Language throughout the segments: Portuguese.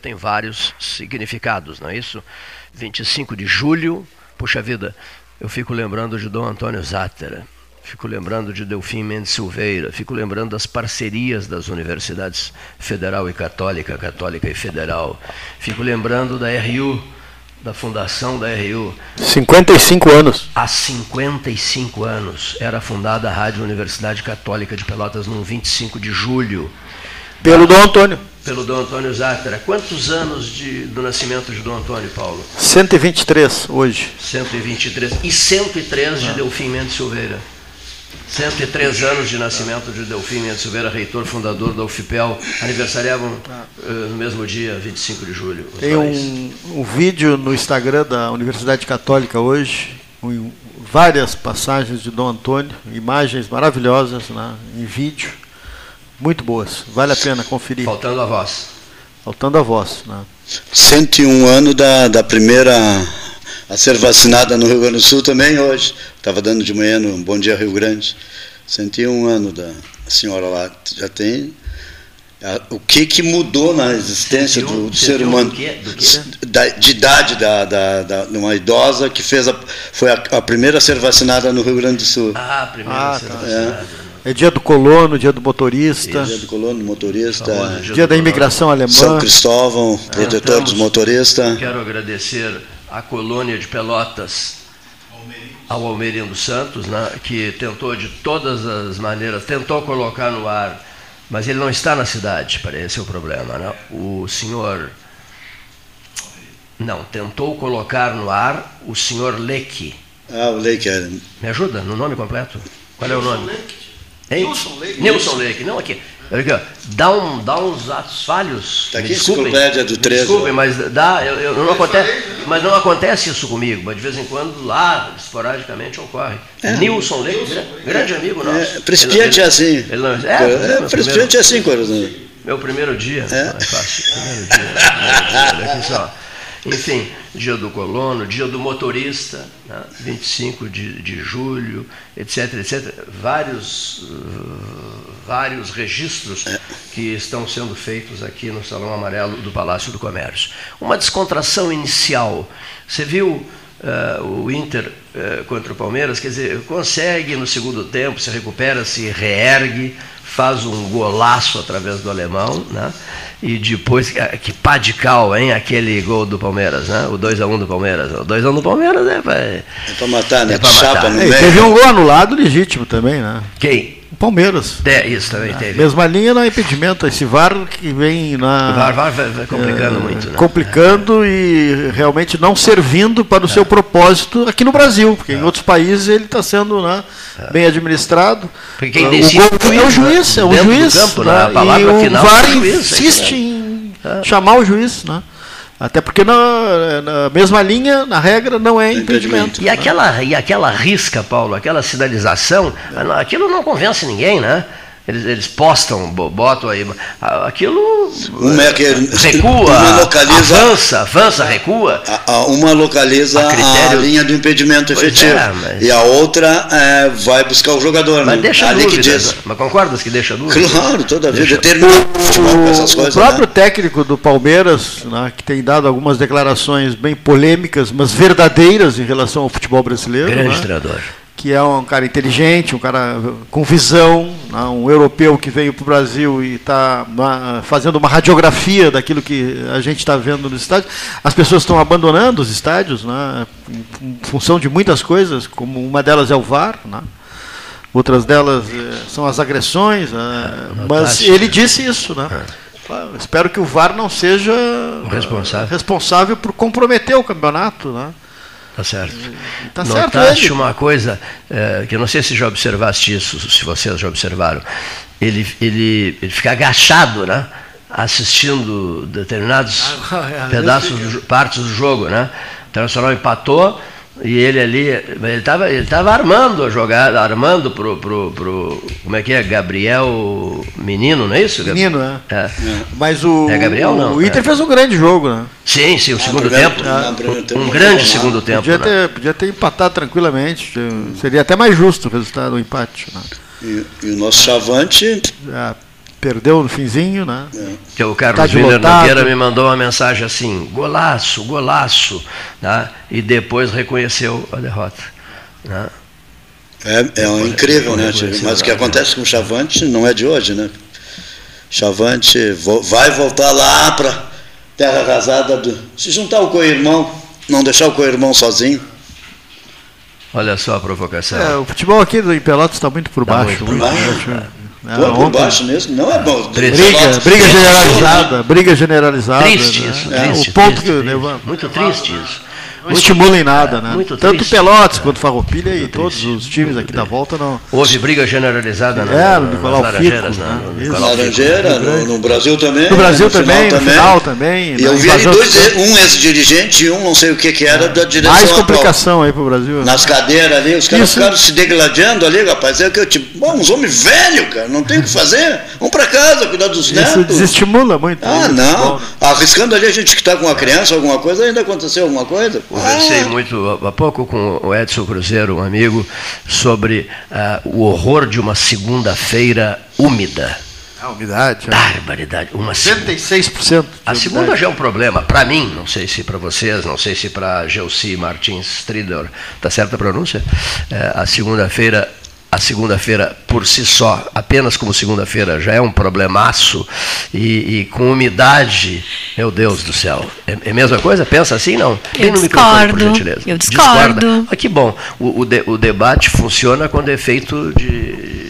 Tem vários significados, não é isso? 25 de julho, puxa vida, eu fico lembrando de Dom Antônio Zátera, fico lembrando de Delfim Mendes Silveira, fico lembrando das parcerias das universidades federal e católica, católica e federal, fico lembrando da RU, da fundação da RU. 55 anos. Há 55 anos era fundada a Rádio Universidade Católica de Pelotas, no 25 de julho. Pelo Dom Antônio. Pelo Dom Antônio Zátera. Quantos anos de, do nascimento de Dom Antônio, Paulo? 123 hoje. 123. E 103 de ah. Delfim Mendes Silveira. 103 anos de nascimento de Delfim Mendes Silveira, reitor fundador da UFPEL, aniversariavam uh, no mesmo dia, 25 de julho. Tem um, um, vídeo no Instagram da Universidade Católica hoje, um, várias passagens de Dom Antônio, imagens maravilhosas né, em vídeo, muito boas, vale a pena conferir. Faltando a voz. Faltando a voz. Né. 101 anos da, da primeira a ser vacinada no Rio Grande do Sul também hoje. Estava dando de manhã no Bom Dia Rio Grande. 101 anos da senhora lá. Já tem. O que, que mudou na existência do, do ser humano? Do quê? Do quê? Da, de idade da, da, da, de uma idosa que fez a, foi a, a, primeira a ser vacinada no Rio Grande do Sul. Ah, a primeira ah, a ser tá. vacinada. É. é. dia do colono, dia do motorista. dia do colono, motorista. dia, dia da imigração alemã. São Cristóvão, protetor dos motoristas. Quero agradecer a colônia de Pelotas ao Almerindo Santos, né, que tentou de todas as maneiras, tentou colocar no ar, mas ele não está na cidade, parece é o problema. Né? O senhor. Não, tentou colocar no ar o senhor Leque. Ah, o Leque. É... Me ajuda no nome completo? Qual é o nome? Nilson Leque. Nilson Leque, não aqui. Dá, um, dá uns atos falhos. Está aqui enciclopédia do 13. Desculpem, mas dá, eu, eu, não acontece, mas não acontece isso comigo, mas de vez em quando lá, esporadicamente, ocorre. É. Nilson Leite, grande amigo nosso. É, principiante é assim. Ele não, é, é, é principiante é assim, Coronel. Meu primeiro dia, é. não é fácil. Primeiro dia. Primeiro dia. Aqui só. Enfim, dia do colono, dia do motorista, né? 25 de, de julho, etc, etc. Vários, uh, vários registros que estão sendo feitos aqui no Salão Amarelo do Palácio do Comércio. Uma descontração inicial. Você viu uh, o Inter uh, contra o Palmeiras? Quer dizer, consegue no segundo tempo, se recupera, se reergue, faz um golaço através do alemão, né? E depois, que pá de cal, hein? Aquele gol do Palmeiras, né? O 2x1 do Palmeiras. O 2x1 do Palmeiras é pra. É pra matar, né? É pra matar. Meio. Teve um gol anulado legítimo também, né? Quem? Palmeiras. É, isso também teve. Mesma linha não é impedimento. Esse VAR que vem na. O VAR, VAR vai, vai complicando é, muito, né? Complicando e realmente não servindo para o é. seu propósito aqui no Brasil, porque é. em outros países ele está sendo né, é. bem administrado. Porque quem decide o gol, é o juiz, é o juiz. Campo, né? A palavra e final o VAR é juiz, insiste em é. chamar o juiz, né? Até porque na, na, mesma linha, na regra, não é impedimento. E aquela, e aquela risca, Paulo, aquela sinalização, aquilo não convence ninguém, né? Eles, eles postam, botam aí. Aquilo uma é que, recua, uma localiza, avança, avança, recua. uma localiza a, a, linha do impedimento efetivo. É, mas... E a outra é, vai buscar o jogador. Mas né? deixa Ali dúvidas, que diz. Mas concordas que deixa dúvida? Claro, toda vez. Determina o futebol com essas coisas. O próprio né? técnico do Palmeiras, né, que tem dado algumas declarações bem polêmicas, mas verdadeiras em relação ao futebol brasileiro. Grande né? treinador que é um cara inteligente, um cara com visão, né, um europeu que veio para o Brasil e está fazendo uma radiografia daquilo que a gente está vendo nos estádios. As pessoas estão abandonando os estádios, né, em função de muitas coisas, como uma delas é o VAR, né, outras delas é, são as agressões, né, mas ele disse isso, né? É. Espero que o VAR não seja responsável, responsável por comprometer o campeonato, né? Tá certo. Tá Notaste certo uma coisa, é, que eu não sei se já observaste isso, se vocês já observaram. Ele, ele, ele fica agachado, né? Assistindo determinados ah, pedaços, do, partes do jogo, né? O Internacional empatou, e ele ali, ele estava ele tava armando a jogada, armando pro, pro, pro. Como é que é? Gabriel Menino, não é isso? Menino, é. é. Mas o. É Gabriel, não. O Inter é. fez um grande jogo, né? Sim, sim, o ah, segundo tempo. um, um grande segundo tempo. Podia, né? ter, podia ter empatado tranquilamente. Seria até mais justo o resultado do empate. Né? E, e, o nosso chavante. É perdeu no finzinho, né? Que o Carlos Miller Nogueira me mandou uma mensagem assim, golaço, golaço, né? e depois reconheceu a derrota. Né? É, é um incrível, né? Mas o que acontece com o Chavante não é de hoje, né? Chavante vai voltar lá para terra arrasada, do, se juntar com o co-irmão, não deixar o co-irmão sozinho. Olha só a provocação. É, o futebol aqui do Pelotas está muito por tá baixo. Muito por baixo. É. Pô, por baixo mesmo, não é bom. Briga, briga generalizada, briga generalizada. Triste né? isso, é, triste, o ponto triste, que triste. Muito triste isso não estimula em nada, é, né? Muito Tanto triste. Pelotas quanto Farroupilha e todos os times aqui da volta não. Houve briga generalizada no, é, no Nicolau nas Laranjeiras, Fico, né? No Laranjeira, no, no, Brasil também. No Brasil no também, no também. final também. E eu vi ali dois, um ex-dirigente e um não sei o que que era da direção Mais complicação atual. aí pro Brasil. Nas cadeiras ali, os caras ficaram se degladiando ali, rapaz. É que eu tipo, bom, uns homens velhos, cara, não tem o que fazer. Vamos para casa, cuidar dos netos. Isso desestimula muito. Ah, não. Né? Arriscando ali a gente que está com uma criança, alguma coisa, ainda aconteceu alguma coisa. Conversei ah. muito há pouco com o Edson Cruzeiro, um amigo, sobre uh, o horror de uma segunda-feira úmida. A umidade. É. Barbaridade. Uma 76%. A segunda já é um problema. Para mim, não sei se para vocês, não sei se para Gelsi Martins Stridor, está certa a pronúncia? É, a segunda-feira a segunda-feira por si só, apenas como segunda-feira, já é um problemaço, e, e, com umidade, meu Deus do céu. É, é a mesma coisa? Pensa assim? Não. Eu no discordo. Por gentileza. Eu discordo. Discorda. Ah, que bom. O, o, de, o debate funciona quando é feito de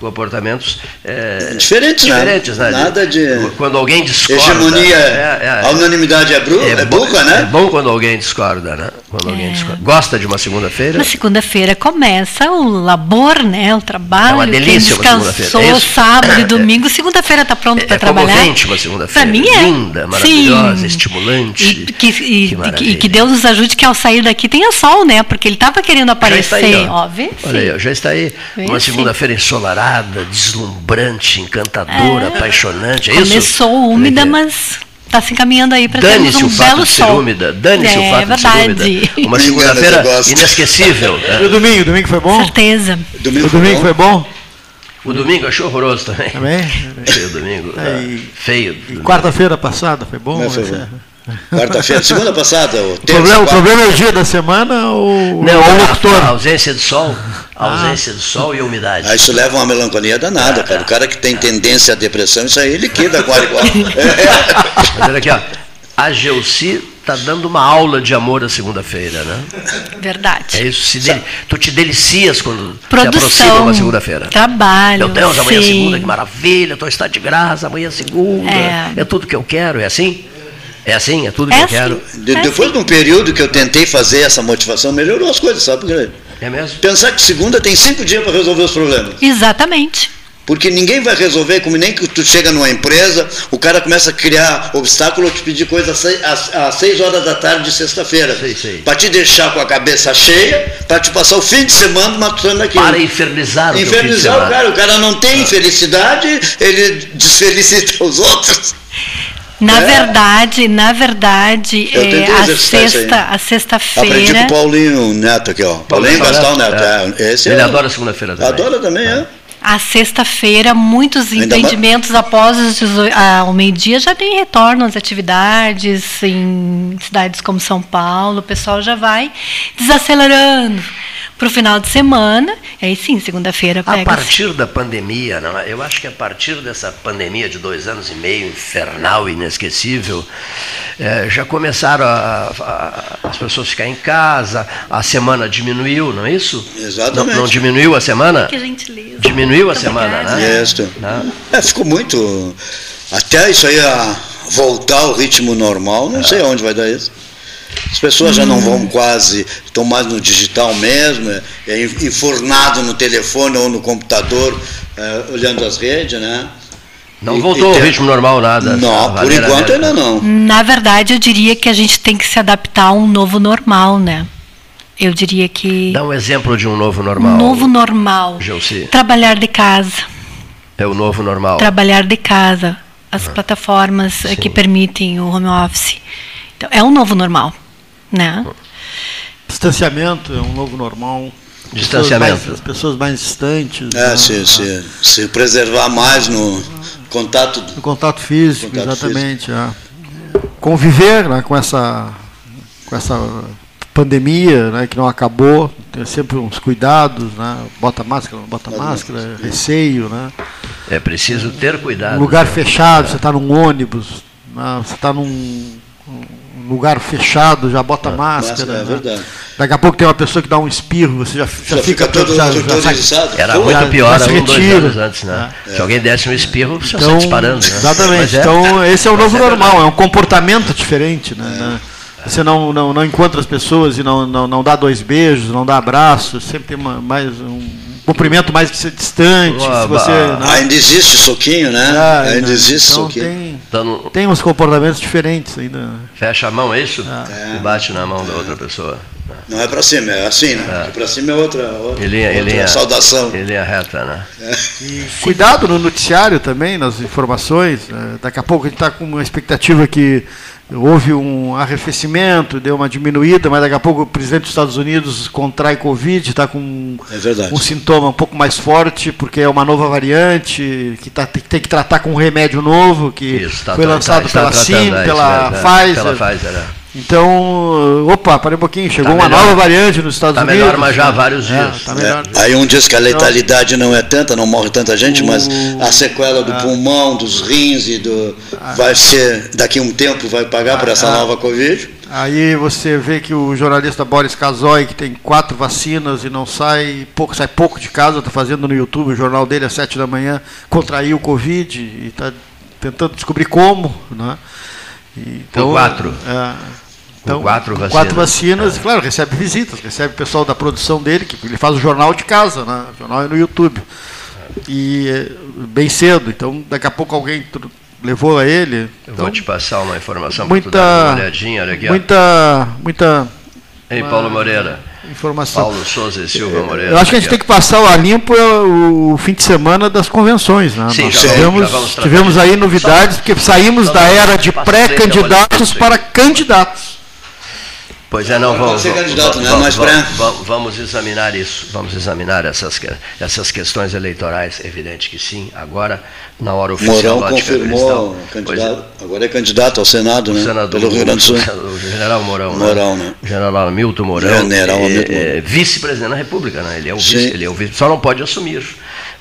comportamentos é, diferentes, né? diferentes né? Nada de quando alguém discorda. Hegemonia, é, é, a unanimidade é, bru, é, é burra, né? É bom quando alguém discorda, né? Quando alguém é. Gosta de uma segunda-feira? Na segunda-feira começa o labor, né? O trabalho. É uma delícia Quem descansou uma sábado e domingo, segunda-feira está pronto para trabalhar. É uma segunda-feira. Para mim é linda, maravilhosa, Sim. estimulante. E que, e, que, e que, Deus nos ajude que ao sair daqui tenha sol, né? Porque ele estava querendo aparecer, aí, ó. ó Olha aí, já está aí. Uma segunda-feira ensolarada, deslumbrante deslumbrante, encantadora, é. apaixonante. É Começou isso? Começou úmida, é. mas está se encaminhando aí para termos um o fato belo de ser sol. úmida, dane-se é, o fato verdade. de ser úmida. Uma segunda-feira inesquecível. Né? E o domingo, domingo foi bom? Certeza. Domingo o domingo foi bom? O domingo achei horroroso também. Também? Achei o domingo. É, feio. E quarta-feira passada foi bom? Foi bom. Quarta-feira, segunda passada. O, terça, problema, o problema é o dia da semana ou, Não, o locutor? A ausência de sol. A ah. ausência de sol e umidade. Ah, isso leva a uma melancolia danada, cara. O cara que tem tendência à depressão, isso aí liquida quase igual. Mas olha aqui, ó. A Gelsi está dando uma aula de amor a segunda-feira, né? Verdade. É isso. Deli... Tu te delicias quando Produção, se aproxima uma segunda-feira. Trabalho. Meu Deus, amanhã é segunda, que maravilha, estou estado de graça, amanhã é segunda. É. é tudo que eu quero, é assim? É assim? É tudo que é eu quero? De, é depois assim. de um período que eu tentei fazer essa motivação, melhorou as coisas, sabe? É mesmo? Pensar que segunda tem cinco dias para resolver os problemas. Exatamente. Porque ninguém vai resolver, como nem que tu chega numa empresa, o cara começa a criar obstáculo ou te pedir coisa às seis horas da tarde de sexta-feira. Para te deixar com a cabeça cheia, para te passar o fim de semana matando aquilo. Para infernizar o Infernizar o cara. O cara não tem ah. felicidade, ele desfelicita os outros. Na é. verdade, na verdade, é, a sexta, a sexta-feira. Aprendi com o Paulinho Neto aqui, ó. Paulinho Gastal Neto. Neto. É. Esse Ele é adora segunda-feira também. Adora também, é. A sexta-feira, muitos Ainda empreendimentos mais... após o meio-dia já tem retorno às atividades em cidades como São Paulo, o pessoal já vai desacelerando para o final de semana. Aí sim, segunda-feira A partir da pandemia, não, é? eu acho que a partir dessa pandemia de dois anos e meio, infernal, inesquecível, é, já começaram a, a, as pessoas ficar em casa, a semana diminuiu, não é isso? Exatamente. Não, não diminuiu a semana? Que gentileza. Diminuiu a semana, né? Isso. É, ficou muito. Até isso aí a voltar ao ritmo normal, não é. sei aonde vai dar isso. As pessoas já não vão quase, estão mais no digital mesmo, é, é enfornado no telefone ou no computador, é, olhando as redes, né? Não e, voltou e ao ritmo normal nada. Não, por enquanto ainda não. Na verdade, eu diria que a gente tem que se adaptar a um novo normal, né? Eu diria que. Dá um exemplo de um novo normal. Um novo normal. Gelsi. Trabalhar de casa. É o novo normal. Trabalhar de casa. As ah. plataformas Sim. que permitem o home office. Então, é um novo normal, né? Distanciamento é um novo normal. Distanciamento. Pessoas mais, as pessoas mais distantes. É, né? se, se, se, preservar mais no contato. No contato físico, contato exatamente. Físico. É. Conviver né, com, essa, com essa pandemia né, que não acabou, tem sempre uns cuidados, né, bota máscara, não bota máscara, receio. Né. É preciso ter cuidado. Lugar né? fechado, você está num ônibus, né, você está num lugar fechado, já bota é, máscara. máscara é né? verdade. Daqui a pouco tem uma pessoa que dá um espirro, você já, já, já fica, todo já, já, já Era muito pior há um, dois anos antes, né? É. Se alguém desse um espirro, você então, sai disparando. Né? Exatamente. É. Então, esse é o novo é normal, é um comportamento diferente. Né? né? Você não, não, não encontra as pessoas e não, não, não dá dois beijos, não dá abraços, sempre tem uma, mais um cumprimento mais distante. se você, né? Ainda existe soquinho, né? Ah, ainda existe então soquinho. Tem, então, tem uns comportamentos diferentes ainda. Fecha a mão, é isso? É. E bate na mão da outra pessoa. Não é para cima, é assim, né? É. Para cima é outra, outra, ele, é, ele outra é, saudação. Ele é reta, né? É. cuidado no noticiário também, nas informações. Né? Daqui a pouco a gente está com uma expectativa que houve um arrefecimento, deu uma diminuída, mas daqui a pouco o presidente dos Estados Unidos contrai Covid, está com é um sintoma um pouco mais forte, porque é uma nova variante, que tá, tem, tem que tratar com um remédio novo, que Isso, tá, foi lançado tá, pela SIM, pela, Pfizer. pela Pfizer. É. Então, opa, parei um pouquinho, chegou tá uma nova variante nos Estados tá Unidos. Está melhor, mas já há vários é, dias. Tá é, aí um diz que a letalidade não é tanta, não morre tanta gente, o... mas a sequela do é. pulmão, dos rins e do. Ah. Vai ser, daqui a um tempo, vai pagar por essa ah. nova Covid. Aí você vê que o jornalista Boris Casoy, que tem quatro vacinas e não sai pouco, sai pouco de casa, está fazendo no YouTube o jornal dele às sete da manhã, contraiu o Covid e está tentando descobrir como. Né? Então, Com quatro. É, então, Com quatro vacinas. Quatro vacinas, é. claro, recebe visitas, recebe o pessoal da produção dele, que ele faz o jornal de casa, né? o jornal é no YouTube. E é, bem cedo, então daqui a pouco alguém levou a ele. Eu então, vou te passar uma informação para tu dar uma olhadinha, olha aqui. Muita, muita. Ei, Paulo Moreira informação. Paulo Souza e Silva Moreira. Eu acho que a gente tem que passar a limpo o fim de semana das convenções. Né? Sim, Nós tivemos, tivemos aí novidades, porque saímos da era de pré-candidatos para candidatos. Pois é, não, vamos, candidato, vamos, né? vamos, vamos, vamos, examinar isso, vamos examinar essas, essas questões eleitorais, evidente que sim. Agora, na hora oficial, Mourão confirmou, candidato, é. agora é candidato ao Senado, né? Senador, pelo Rio Grande do Sul. O general Mourão, Mourão né? né? General Milton Mourão, general é, é, vice-presidente da República, né? Ele é o vice, ele é o vice, só não pode assumir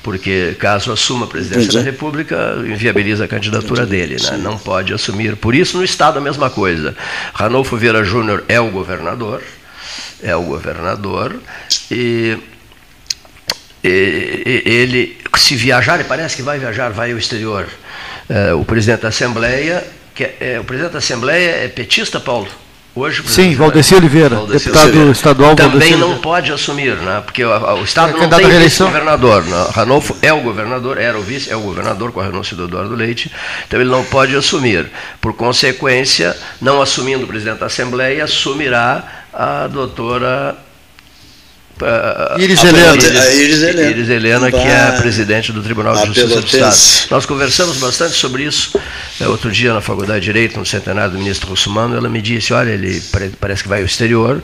porque caso assuma a presidência da República, inviabiliza a candidatura dele, né? não pode assumir. Por isso, no Estado, a mesma coisa. Ranolfo Vieira Júnior é o governador, é o governador, e, e, ele, se viajar, ele parece que vai viajar, vai ao exterior. É, o presidente da Assembleia, que é, é, o presidente da Assembleia é petista, Paulo? Hoje, Sim, Valdeci Oliveira, Valdeci deputado Oliveira. estadual. Também não pode assumir, né? porque o, Estado é não tem vice-governador. Né? Ranolfo é o governador, era o vice, é o governador com a renúncia do Eduardo Leite, então ele não pode assumir. Por consequência, não assumindo o presidente da Assembleia, assumirá a doutora Iris Helena. A Iris Helena. Iris Helena, que é a presidente do Tribunal de Justiça do Estado. Nós conversamos bastante sobre isso. É, outro dia, na Faculdade de Direito, no centenário do ministro Russumano, ela me disse, olha, ele parece que vai ao exterior,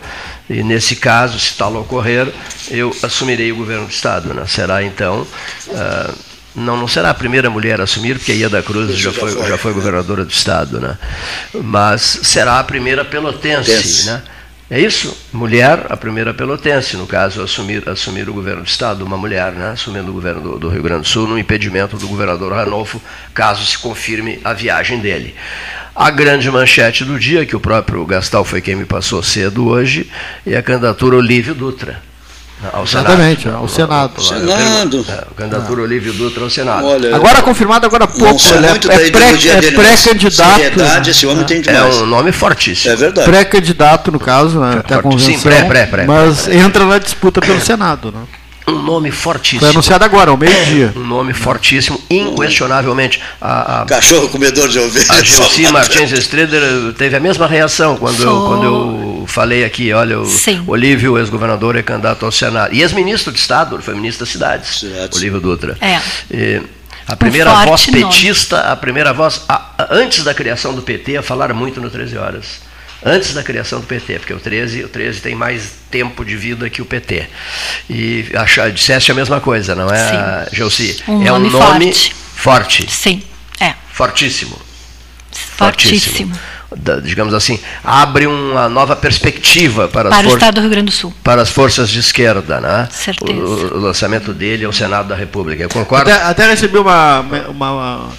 e nesse caso, se tal ocorrer, eu assumirei o governo do Estado. Né? Será, então... Uh, não, não será a primeira mulher a assumir, porque a Ieda Cruz já foi, já foi governadora do Estado, né? mas será a primeira pelotense. Né? É isso? Mulher, a primeira pelotense, no caso, assumir, assumir o governo do Estado, uma mulher, né, assumindo o governo do, do Rio Grande do Sul, no impedimento do governador Ranolfo, caso se confirme a viagem dele. A grande manchete do dia, que o próprio Gastal foi quem me passou cedo hoje, é a candidatura Olívio Dutra. Ao Exatamente, Senado. ao Senado. Senado. É, candidatura ah. Olívio Dutra ao Senado. Olha, agora confirmado agora há pouco, ele é, é pré-candidato. Pré esse homem tem demais. É um nome fortíssimo. É verdade. Pré-candidato, no caso, né, até a convenção. Sim, pré, pré, pré. Mas entra na disputa pelo Senado. Né? um nome fortíssimo. Foi anunciado agora, ao meio-dia. Um nome fortíssimo, inquestionavelmente. A, a Cachorro comedor de ovelhas. A Gilci Martins Estreder teve a mesma reação quando, eu, quando eu falei aqui, olha, o Sim. Olívio, ex-governador, é candidato ao Senado. E ex-ministro de Estado, foi ministro das cidades, Cidades. Olívio Dutra. É. E, a primeira um voz petista, nome. a primeira voz, a, a, antes da criação do PT, a falar muito no 13 Horas antes da criação do PT, porque o 13, o 13 tem mais tempo de vida que o PT. E acha, disseste a mesma coisa, não é, Gelsi? Um é um nome nome forte. forte. Sim, é. Fortíssimo. Fortíssimo. Da- digamos assim, abre uma nova perspectiva para, as Para o for- Estado do Rio Grande do Sul. para as forças de esquerda, né? Certeza. O, o lançamento dele ao Senado da República. Eu concordo. Até, até recebi uma, uma,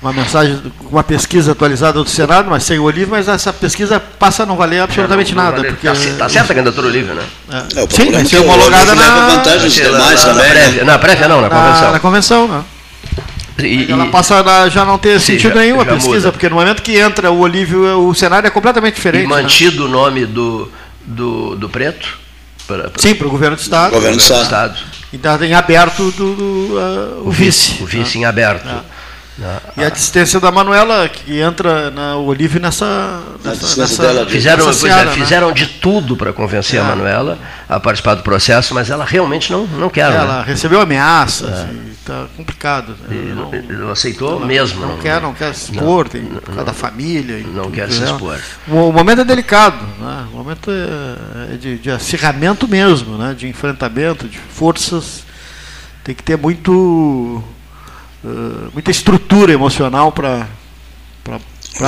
uma mensagem, uma pesquisa atualizada do Senado, mas sem o Olivo, mas essa pesquisa passa a não valer absolutamente Não, não nada. vale- Porque, Tá, c- tá certa a candidatura livre, né? É. O Sim, vai ser o homologada leva na, vantagem demais na- na também, né? prévia. Na prévia não, na na, convenção. na convenção. Né? E- Ela e- passa a já não ter Sim, sentido já- nenhum a já pesquisa, muda. porque no momento que entra o Olívio, o cenário é completamente E diferente. né? mantido o nome do, do, do preto? Para, para Sim, para o governo do Estado. Governo do Estado. Então tem aberto do, do, ah, o vice. O vice em aberto. É. Ah, E a distância da Manuela, que entra na o Olívio nessa. nessa, distância dela de- Fizeram, nessa é, seara, né? fizeram de tudo para convencer a É. Manuela a participar do processo, mas ela realmente não, não quer. né? Ela recebeu ameaças, está complicado. Né? E Não- não, não aceitou mesmo. Não, quer, não quer se expor, tem por causa da família. não quer se expor. O, o momento é delicado, né? o momento é, é de, de acirramento mesmo, né? de enfrentamento, de forças. Tem que ter muito, eh, muita estrutura emocional para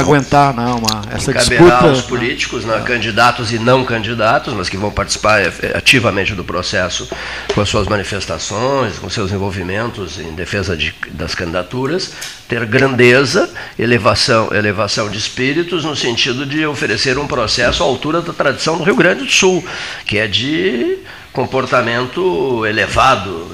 aguentar né? Uma, essa disputa. aos políticos, né, candidatos e não candidatos, mas que vão participar ativamente do processo com as suas manifestações, com seus envolvimentos em defesa de- das candidaturas, ter grandeza, elevação, elevação de espíritos no sentido de oferecer um processo à altura da tradição do Rio Grande do Sul, que é de comportamento elevado,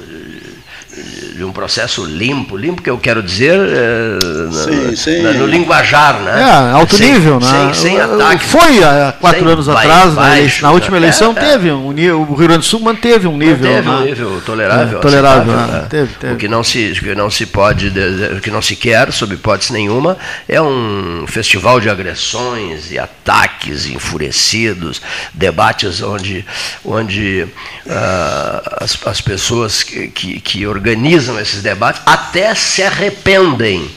de um processo limpo, limpo que eu quero dizer na- Sim, sim. na- no linguajar, né? É, alto Sem- nível, né? Sem, sem ataque. Foi há quatro anos atrás, na, baixo, eleição- na última né? eleição, É, é. teve um nível, o Rio Grande do Sul manteve um nível. teve um né? nível tolerável, É, tolerável, né? né? Teve, teve. O que não se, o que não se pode, o que não se quer, sob hipótese nenhuma, é um festival de agressões e ataques enfurecidos, debates onde, onde ah, as, as pessoas que, que, que organizam esses debates até se arrependem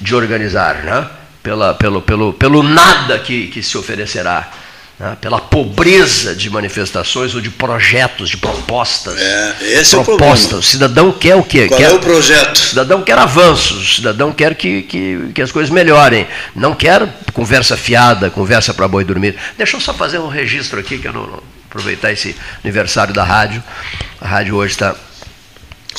de organizar, né? Pela, pelo, pelo, pelo nada que, que se oferecerá. né? Pela pobreza de manifestações ou de projetos, de propostas. É, esse é o. O cidadão quer o quê? Qual quer, é o projeto? o cidadão quer avanços, o cidadão quer que, que, que as coisas melhorem. Não quer conversa fiada, conversa para boi dormir. Deixa eu só fazer um registro aqui, que eu não, não- aproveitar esse aniversário da rádio. A rádio hoje está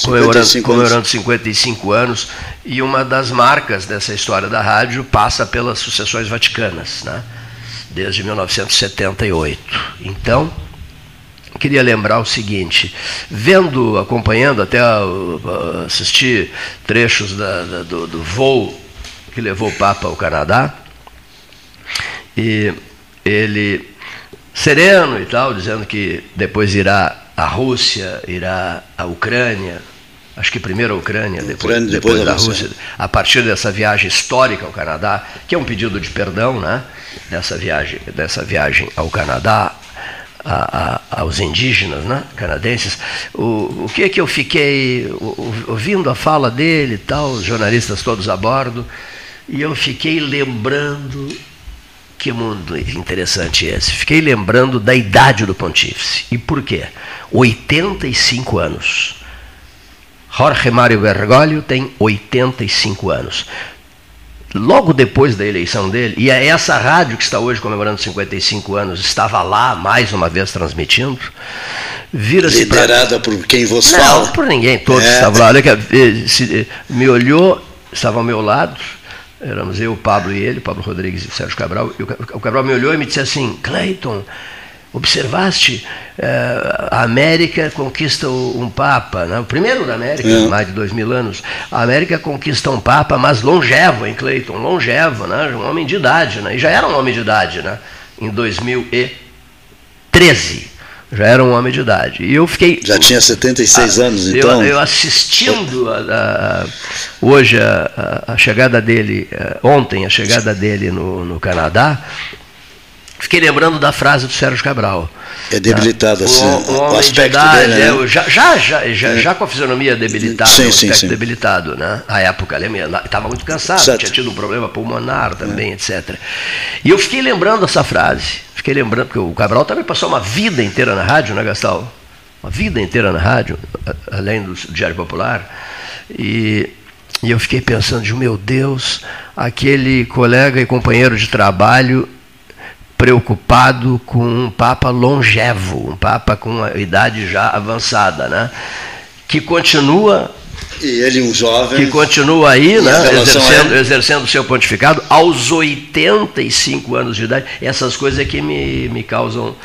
comemorando, 55 comemorando anos. 55 anos e uma das marcas dessa história da rádio passa pelas sucessões vaticanas, né? desde 1978. Então, queria lembrar o seguinte, vendo, acompanhando, até uh, uh, assisti trechos da- da- do, do voo que levou o Papa ao Canadá, e ele sereno e tal, dizendo que depois irá à Rússia, irá à Ucrânia, acho que primeiro a Ucrânia, depois, Ucrânia, depois depois a da Rússia. Rússia, a partir dessa viagem histórica ao Canadá, que é um pedido de perdão, né? Dessa viagem, dessa viagem ao Canadá, a- a- aos indígenas né, canadenses, o, o que é que eu fiquei ouvindo a fala dele e tal, os jornalistas todos a bordo, e eu fiquei lembrando que mundo interessante esse. Fiquei lembrando da idade do pontífice. E por quê? 85 anos. Jorge Mário Bergoglio tem 85 anos. Logo depois da eleição dele, e é essa rádio que está hoje comemorando 55 anos, estava lá mais uma vez transmitindo, vira-se para Liderada por quem vos não, fala. por ninguém, todos É. estavam lá. Olha que, eh, se- eh, me olhou, estava ao meu lado, éramos eu, o Pablo e ele, Pablo Rodrigues e o Sérgio Cabral. E o Ca- o Cabral me olhou e me disse assim: Cleiton, observaste? eh, a América conquista um Papa, né? o primeiro da América, É. mais de dois mil anos. A América conquista um Papa, mas longevo, hein, Cleiton? Longevo, né? um homem de idade, né? e já era um homem de idade né? em 2013. Já era um homem de idade. E eu fiquei. Já tinha 76 Ah, anos, eu- então. Eu, assistindo a- a- a- hoje a, a- a chegada dele, eh, ontem a chegada dele no, no Canadá, fiquei lembrando da frase do Sérgio Cabral. É debilitado, assim, um, um homem de idade, dele, né? já, já, já, já, é. já, com a fisionomia debilitada, sim, sim, sim. debilitado, né? A época, estava muito cansado, Exato. tinha tido um problema pulmonar também, é. etc. E eu fiquei lembrando essa frase, fiquei lembrando, porque o Cabral também passou uma vida inteira na rádio, né, Gastal? Uma vida inteira na rádio, além do Diário Popular. E, e eu fiquei pensando, de meu Deus, aquele colega e companheiro de trabalho preocupado com um Papa longevo, um Papa com uma idade já avançada, né? que continua e ele, um jovem. Que continua aí, né, exercendo, exercendo o seu pontificado aos 85 anos de idade. Essas coisas é que me, me causam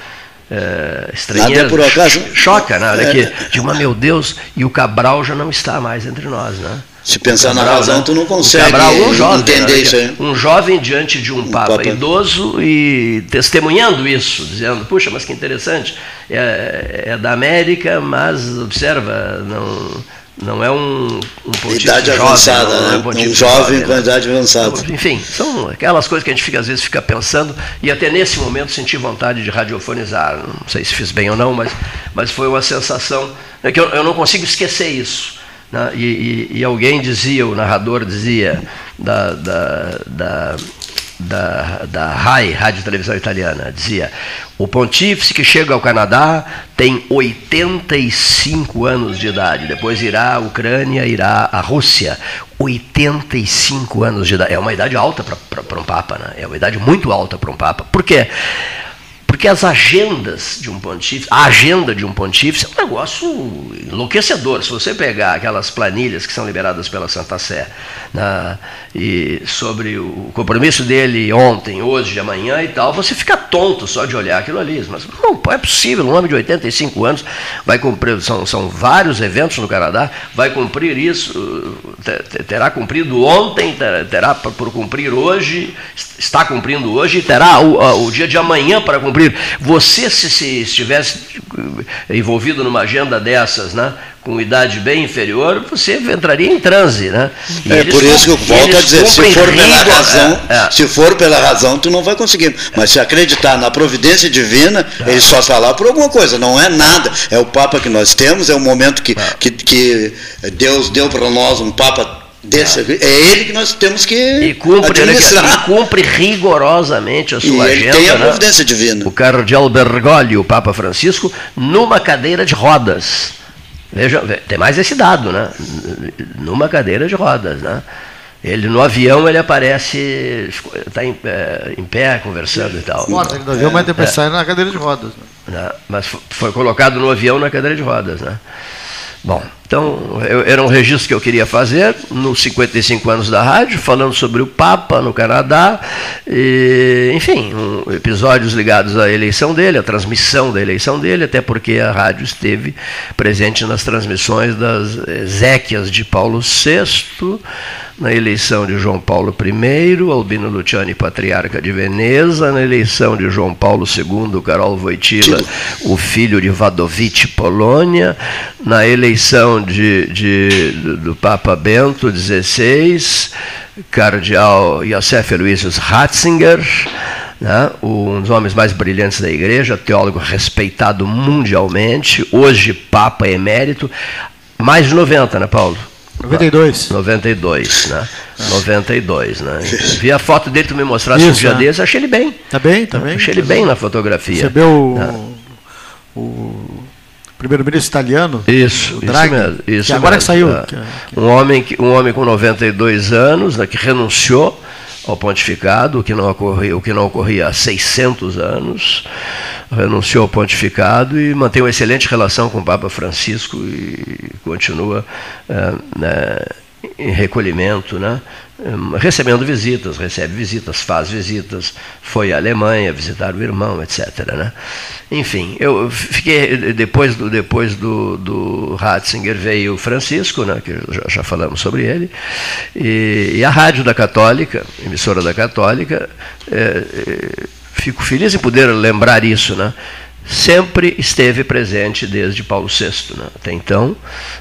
é, estranheza. Nada por acaso. Choca, né? Olha é. aqui. Digo, mas meu Deus, e o Cabral já não está mais entre nós, né? Se pensar Cabral, na razão, tu não consegue Cabral, um jovem, entender né? isso aí. Um jovem diante de um, um papa, papa, idoso e testemunhando isso, dizendo, puxa, mas que interessante, é, é da América, mas observa, não não é um, um idade jovem, avançada, não, né? é um, um jovem com né? idade avançada. Enfim, são aquelas coisas que a gente fica, às vezes fica pensando e até nesse momento senti vontade de radiofonizar. Não sei se fiz bem ou não, mas, mas foi uma sensação que eu, eu não consigo esquecer isso. Né? E, e, e, alguém dizia, o narrador dizia da, da, da da, da RAI, Rádio e Televisão Italiana, dizia: o pontífice que chega ao Canadá tem 85 anos de idade, depois irá à Ucrânia, irá à Rússia. 85 anos de idade. É uma idade alta para um Papa, né? é uma idade muito alta para um Papa. Por quê? Porque as agendas de um pontífice, a agenda de um pontífice é um negócio enlouquecedor. Se você pegar aquelas planilhas que são liberadas pela Santa Sé na, e sobre o compromisso dele ontem, hoje, amanhã e tal, você fica tonto só de olhar aquilo ali. Mas não é possível, um homem de 85 anos vai cumprir, são, são vários eventos no Canadá, vai cumprir isso, terá cumprido ontem, terá por cumprir hoje, está cumprindo hoje e terá o, o dia de amanhã para cumprir você, se, se estivesse envolvido numa agenda dessas, né, com idade bem inferior, você entraria em transe. Né? E é por isso que eu volto a dizer, se for pela razão, é, é. se for pela razão, tu não vai conseguir. Mas se acreditar na providência divina, é. ele só está lá por alguma coisa, não é nada. É o Papa que nós temos, é o momento que, é. que, que Deus deu para nós um Papa Desse, é ele que nós temos que e cumpre, administrar. E cumpre rigorosamente a sua e agenda. Ele tem a né? providência né? divina. O cardeal Bergoglio, o Papa Francisco, numa cadeira de rodas. Veja, tem mais esse dado, né? Numa cadeira de rodas, né? Ele no avião ele aparece, está em, é, em, pé conversando e tal. Morta, ele no avião, mas depois é, sai na cadeira de rodas. Né? né? Mas foi colocado no avião na cadeira de rodas, né? Bom, então eu, era um registro que eu queria fazer nos 55 anos da rádio, falando sobre o Papa no Canadá, e, enfim, um, episódios ligados à eleição dele, à transmissão da eleição dele, até porque a rádio esteve presente nas transmissões das exéquias de Paulo VI, na eleição de João Paulo I, Albino Luciani, patriarca de Veneza, na eleição de João Paulo II, Karol Wojtyla, o filho de Wadowice, Polônia, na eleição de, de, do Papa Bento XVI, cardeal Josef Aloysius Ratzinger, né, um dos homens mais brilhantes da igreja, teólogo respeitado mundialmente, hoje Papa emérito, mais de 90, né, Paulo? 92. 92, né? 92, né? Vi a foto dele, tu me mostrasse um dia né? desse, achei ele bem. Tá bem, tá bem. Achei ele bem na fotografia. Recebeu o, né? o primeiro-ministro italiano. Isso, Draghi, isso mesmo. Isso que agora mesmo, que saiu. É. Um, homem, um homem com 92 anos, né, que renunciou ao pontificado, o que não ocorria, o que não ocorria há 600 anos, renunciou ao pontificado e mantém uma excelente relação com o Papa Francisco e continua é, né, em recolhimento, né? Recebendo visitas, recebe visitas, faz visitas, foi à Alemanha visitar o irmão, etc. Né? Enfim, eu fiquei depois do depois do, do Ratzinger veio o Francisco, né, que já, já falamos sobre ele, e, e, a rádio da Católica, emissora da Católica, é, é, fico feliz em poder lembrar isso, né? Sempre esteve presente desde Paulo VI, né? até então.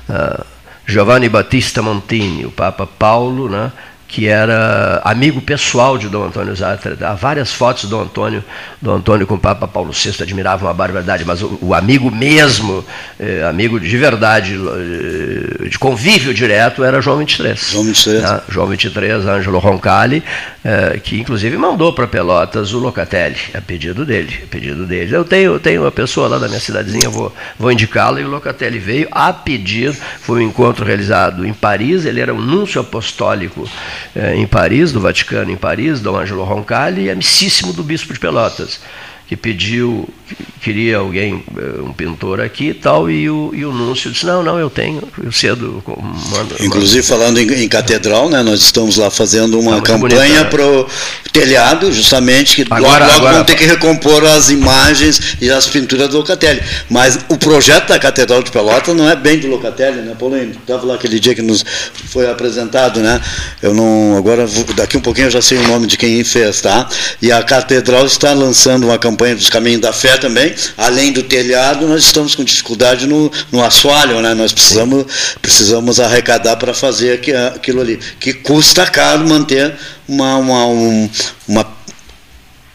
Uh, Giovanni Battista Montini, o Papa Paulo, né? Que era amigo pessoal de Dom Antônio Zatra. Há várias fotos do Antônio, do Antônio com o Papa Paulo VI, admiravam a barbaridade, mas o, o amigo mesmo, eh, amigo de verdade, eh, de convívio direto, era João 23. João 23. Né? João 23, Ângelo Roncalli, eh, que inclusive mandou para Pelotas o Locatelli, a pedido dele. A pedido dele. Eu tenho, eu tenho uma pessoa lá da minha cidadezinha, vou, vou indicá-la, e o Locatelli veio a pedido, foi um encontro realizado em Paris, ele era um núncio apostólico é, em Paris, do Vaticano em Paris, Dom Angelo Roncalli, e amicíssimo do bispo de Pelotas que pediu, que queria alguém, eh, um pintor aqui e tal, e o, e o Núncio disse, não, não, eu tenho, eu cedo mando. Inclusive, mando. falando em, em, catedral, né, nós estamos lá fazendo uma tá campanha para o telhado, justamente, que agora, logo, agora, vão ter que recompor as imagens e as pinturas do Locatelli. Mas o projeto da Catedral de Pelota não é bem do Locatelli, né, Paulinho? Estava lá aquele dia que nos foi apresentado, né? Eu não, agora, daqui um pouquinho eu já sei o nome de quem fez, tá? E a Catedral está lançando uma campanha campanha dos Caminhos da Fé também, além do telhado, nós estamos com dificuldade no, no assoalho, né? nós precisamos, precisamos arrecadar para fazer aquilo ali, que custa caro manter uma, uma, um, uma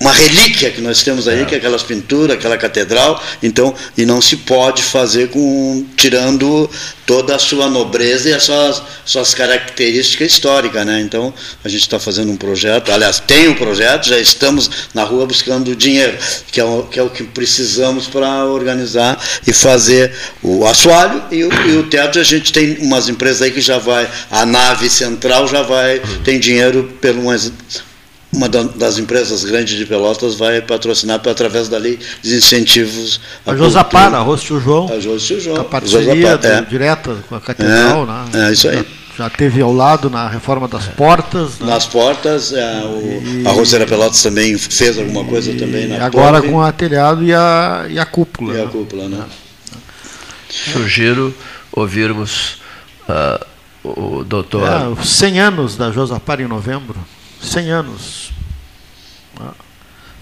uma relíquia que nós temos aí, é. que é aquelas pinturas, aquela catedral, então, e não se pode fazer com tirando toda a sua nobreza e as suas, suas características históricas, né? Então, a gente está fazendo um projeto, aliás, tem um projeto, já estamos na rua buscando dinheiro, que é o que, é o que precisamos para organizar e fazer o assoalho e o, e o teto. A gente tem umas empresas aí que já vai, a nave central já vai, uhum. tem dinheiro pelo umas uma das empresas grandes de Pelotas vai patrocinar através da lei de incentivos. A Josapar, a Rosto Tio João. A João. A parceria é. direta com a Catedral. É, né? é isso aí. Já, já teve ao lado na reforma das portas. Né? Nas portas, é, o, e, a Roceira Pelotas também fez alguma coisa também na Agora torre. com a telhado e a, e a cúpula. E a né? cúpula, né? Sugiro ouvirmos uh, o doutor... É, os 100 anos da Josapar em novembro. 100 anos né,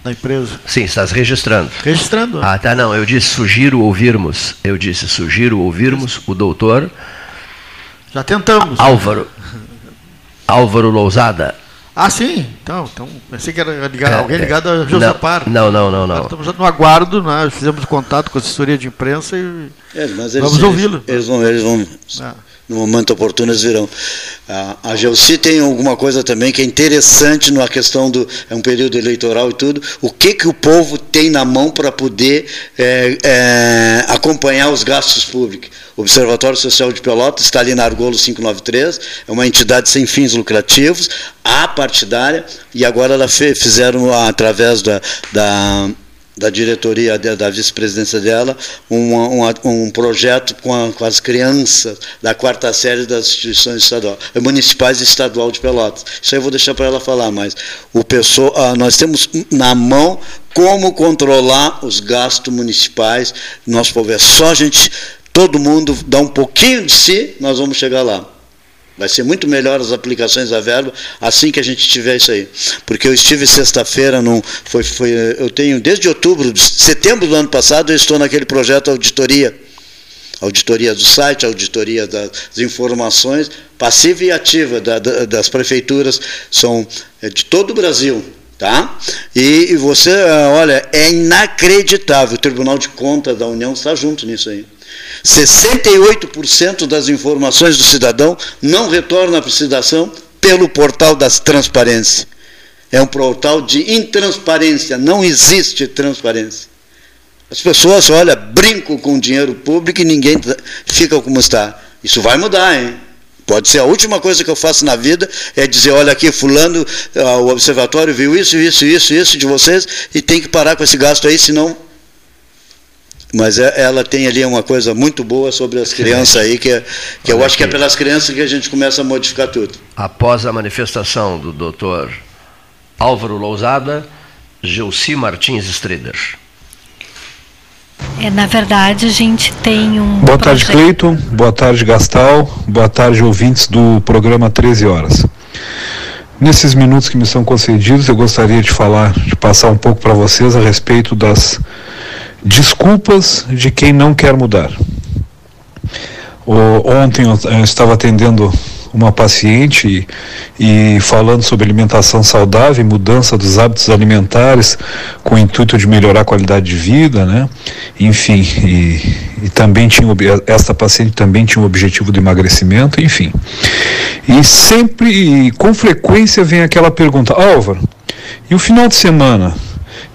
da empresa. Sim, estás registrando. Registrando. Ah, tá, não, eu disse sugiro ouvirmos, eu disse sugiro ouvirmos o doutor... Já tentamos. Álvaro. Álvaro Lousada. Ah, sim. Então, então pensei que era ligado, é, alguém ligado a Josapar. Não, não, não, não. Estamos no aguardo, né? fizemos contato com a assessoria de imprensa e é, vamos ouvi-lo. Eles, vão, eles vão é no momento oportuno eles virão. A, a Gelsi tem alguma coisa também que é interessante na questão do é um período eleitoral e tudo. O que que o povo tem na mão para poder é, é, acompanhar os gastos públicos? O Observatório Social de Pelotas está ali na Argolo 593, é uma entidade sem fins lucrativos, apartidária, e agora ela fizeram através da, da da diretoria da vice-presidência dela um, um, um projeto com, a, com, as crianças da quarta série das instituições estaduais, municipais e estadual de Pelotas. Isso aí eu vou deixar para ela falar, mas o pessoal, ah, nós temos na mão como controlar os gastos municipais. Nosso povo é só a gente, todo mundo dá um pouquinho de si, nós vamos chegar lá. Vai ser muito melhor as aplicações da verba assim que a gente tiver isso aí. Porque eu estive sexta-feira, foi, foi, eu tenho desde outubro, setembro do ano passado, eu estou naquele projeto auditoria. Auditoria do site, auditoria das informações, passiva e ativa da, da, das prefeituras, são é, de todo o Brasil. Tá? E, e você, olha, é inacreditável. O Tribunal de Contas da União está junto nisso aí. 68% das informações do cidadão não retornam para a cidadão pelo portal das transparências. É um portal de intransparência, não existe transparência. As pessoas, olha, brincam com o dinheiro público e ninguém fica como está. Isso vai mudar, hein? Pode ser a última coisa que eu faço na vida é dizer, olha aqui, fulano, ah, o observatório viu isso, isso, isso, isso de vocês e tem que parar com esse gasto aí, senão mas é, ela tem ali uma coisa muito boa sobre as crianças aí, que, é, que eu acho que é pelas crianças que a gente começa a modificar tudo. Após a manifestação do doutor Álvaro Lousada, Gelsi Martins Strider. É, na verdade, a gente tem um. Boa tarde, Cleiton. Boa tarde, Gastal. Boa tarde, ouvintes do programa 13 Horas. Nesses minutos que me são concedidos, eu gostaria de falar, de passar um pouco para vocês a respeito das desculpas de quem não quer mudar. O, ontem eu estava atendendo uma paciente e, e falando sobre alimentação saudável, mudança dos hábitos alimentares com o intuito de melhorar a qualidade de vida, né? Enfim, e, e também tinha esta paciente também tinha um objetivo de emagrecimento, enfim. E sempre, e com frequência vem aquela pergunta, Álvaro, e o final de semana?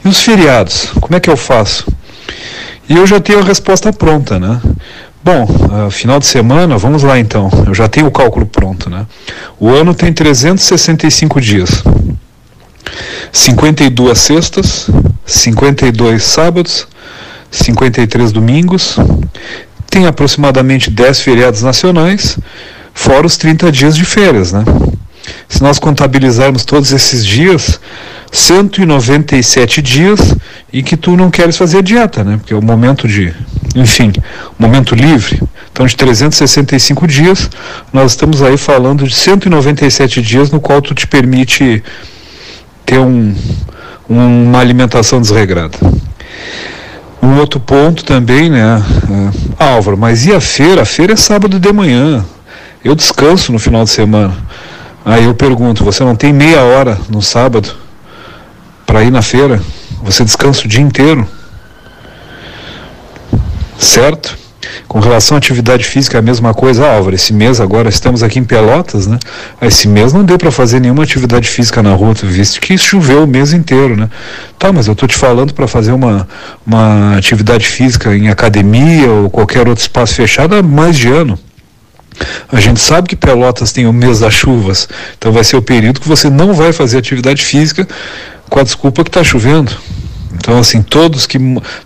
E os feriados? Como é que eu faço? E eu já tenho a resposta pronta, né? Bom, uh, final de semana, vamos lá então. Eu já tenho o cálculo pronto, né? O ano tem 365 dias. 52 sextas, 52 sábados, 53 domingos, tem aproximadamente 10 feriados nacionais, fora os 30 dias de férias, né? Se nós contabilizarmos todos esses dias, 197 dias em que tu não queres fazer dieta, né? Porque é o momento de, enfim, momento livre. Então, de 365 dias, nós estamos aí falando de 197 dias no qual tu te permite ter um, uma alimentação desregrada. Um outro ponto também, né? É, Álvaro, mas e a feira? A feira é sábado de manhã. Eu descanso no final de semana. Aí eu pergunto, você não tem meia hora no sábado para ir na feira? Você descansa o dia inteiro? Certo? Com relação à atividade física, a mesma coisa, ah, Álvaro. Esse mês agora estamos aqui em Pelotas, né? Esse mês não deu para fazer nenhuma atividade física na rua, visto que choveu o mês inteiro, né? Tá, mas eu estou te falando para fazer uma, uma atividade física em academia ou qualquer outro espaço fechado há mais de ano. A gente sabe que Pelotas tem o mês das chuvas, então vai ser o período que você não vai fazer atividade física com a desculpa que está chovendo. Então, assim, todos que,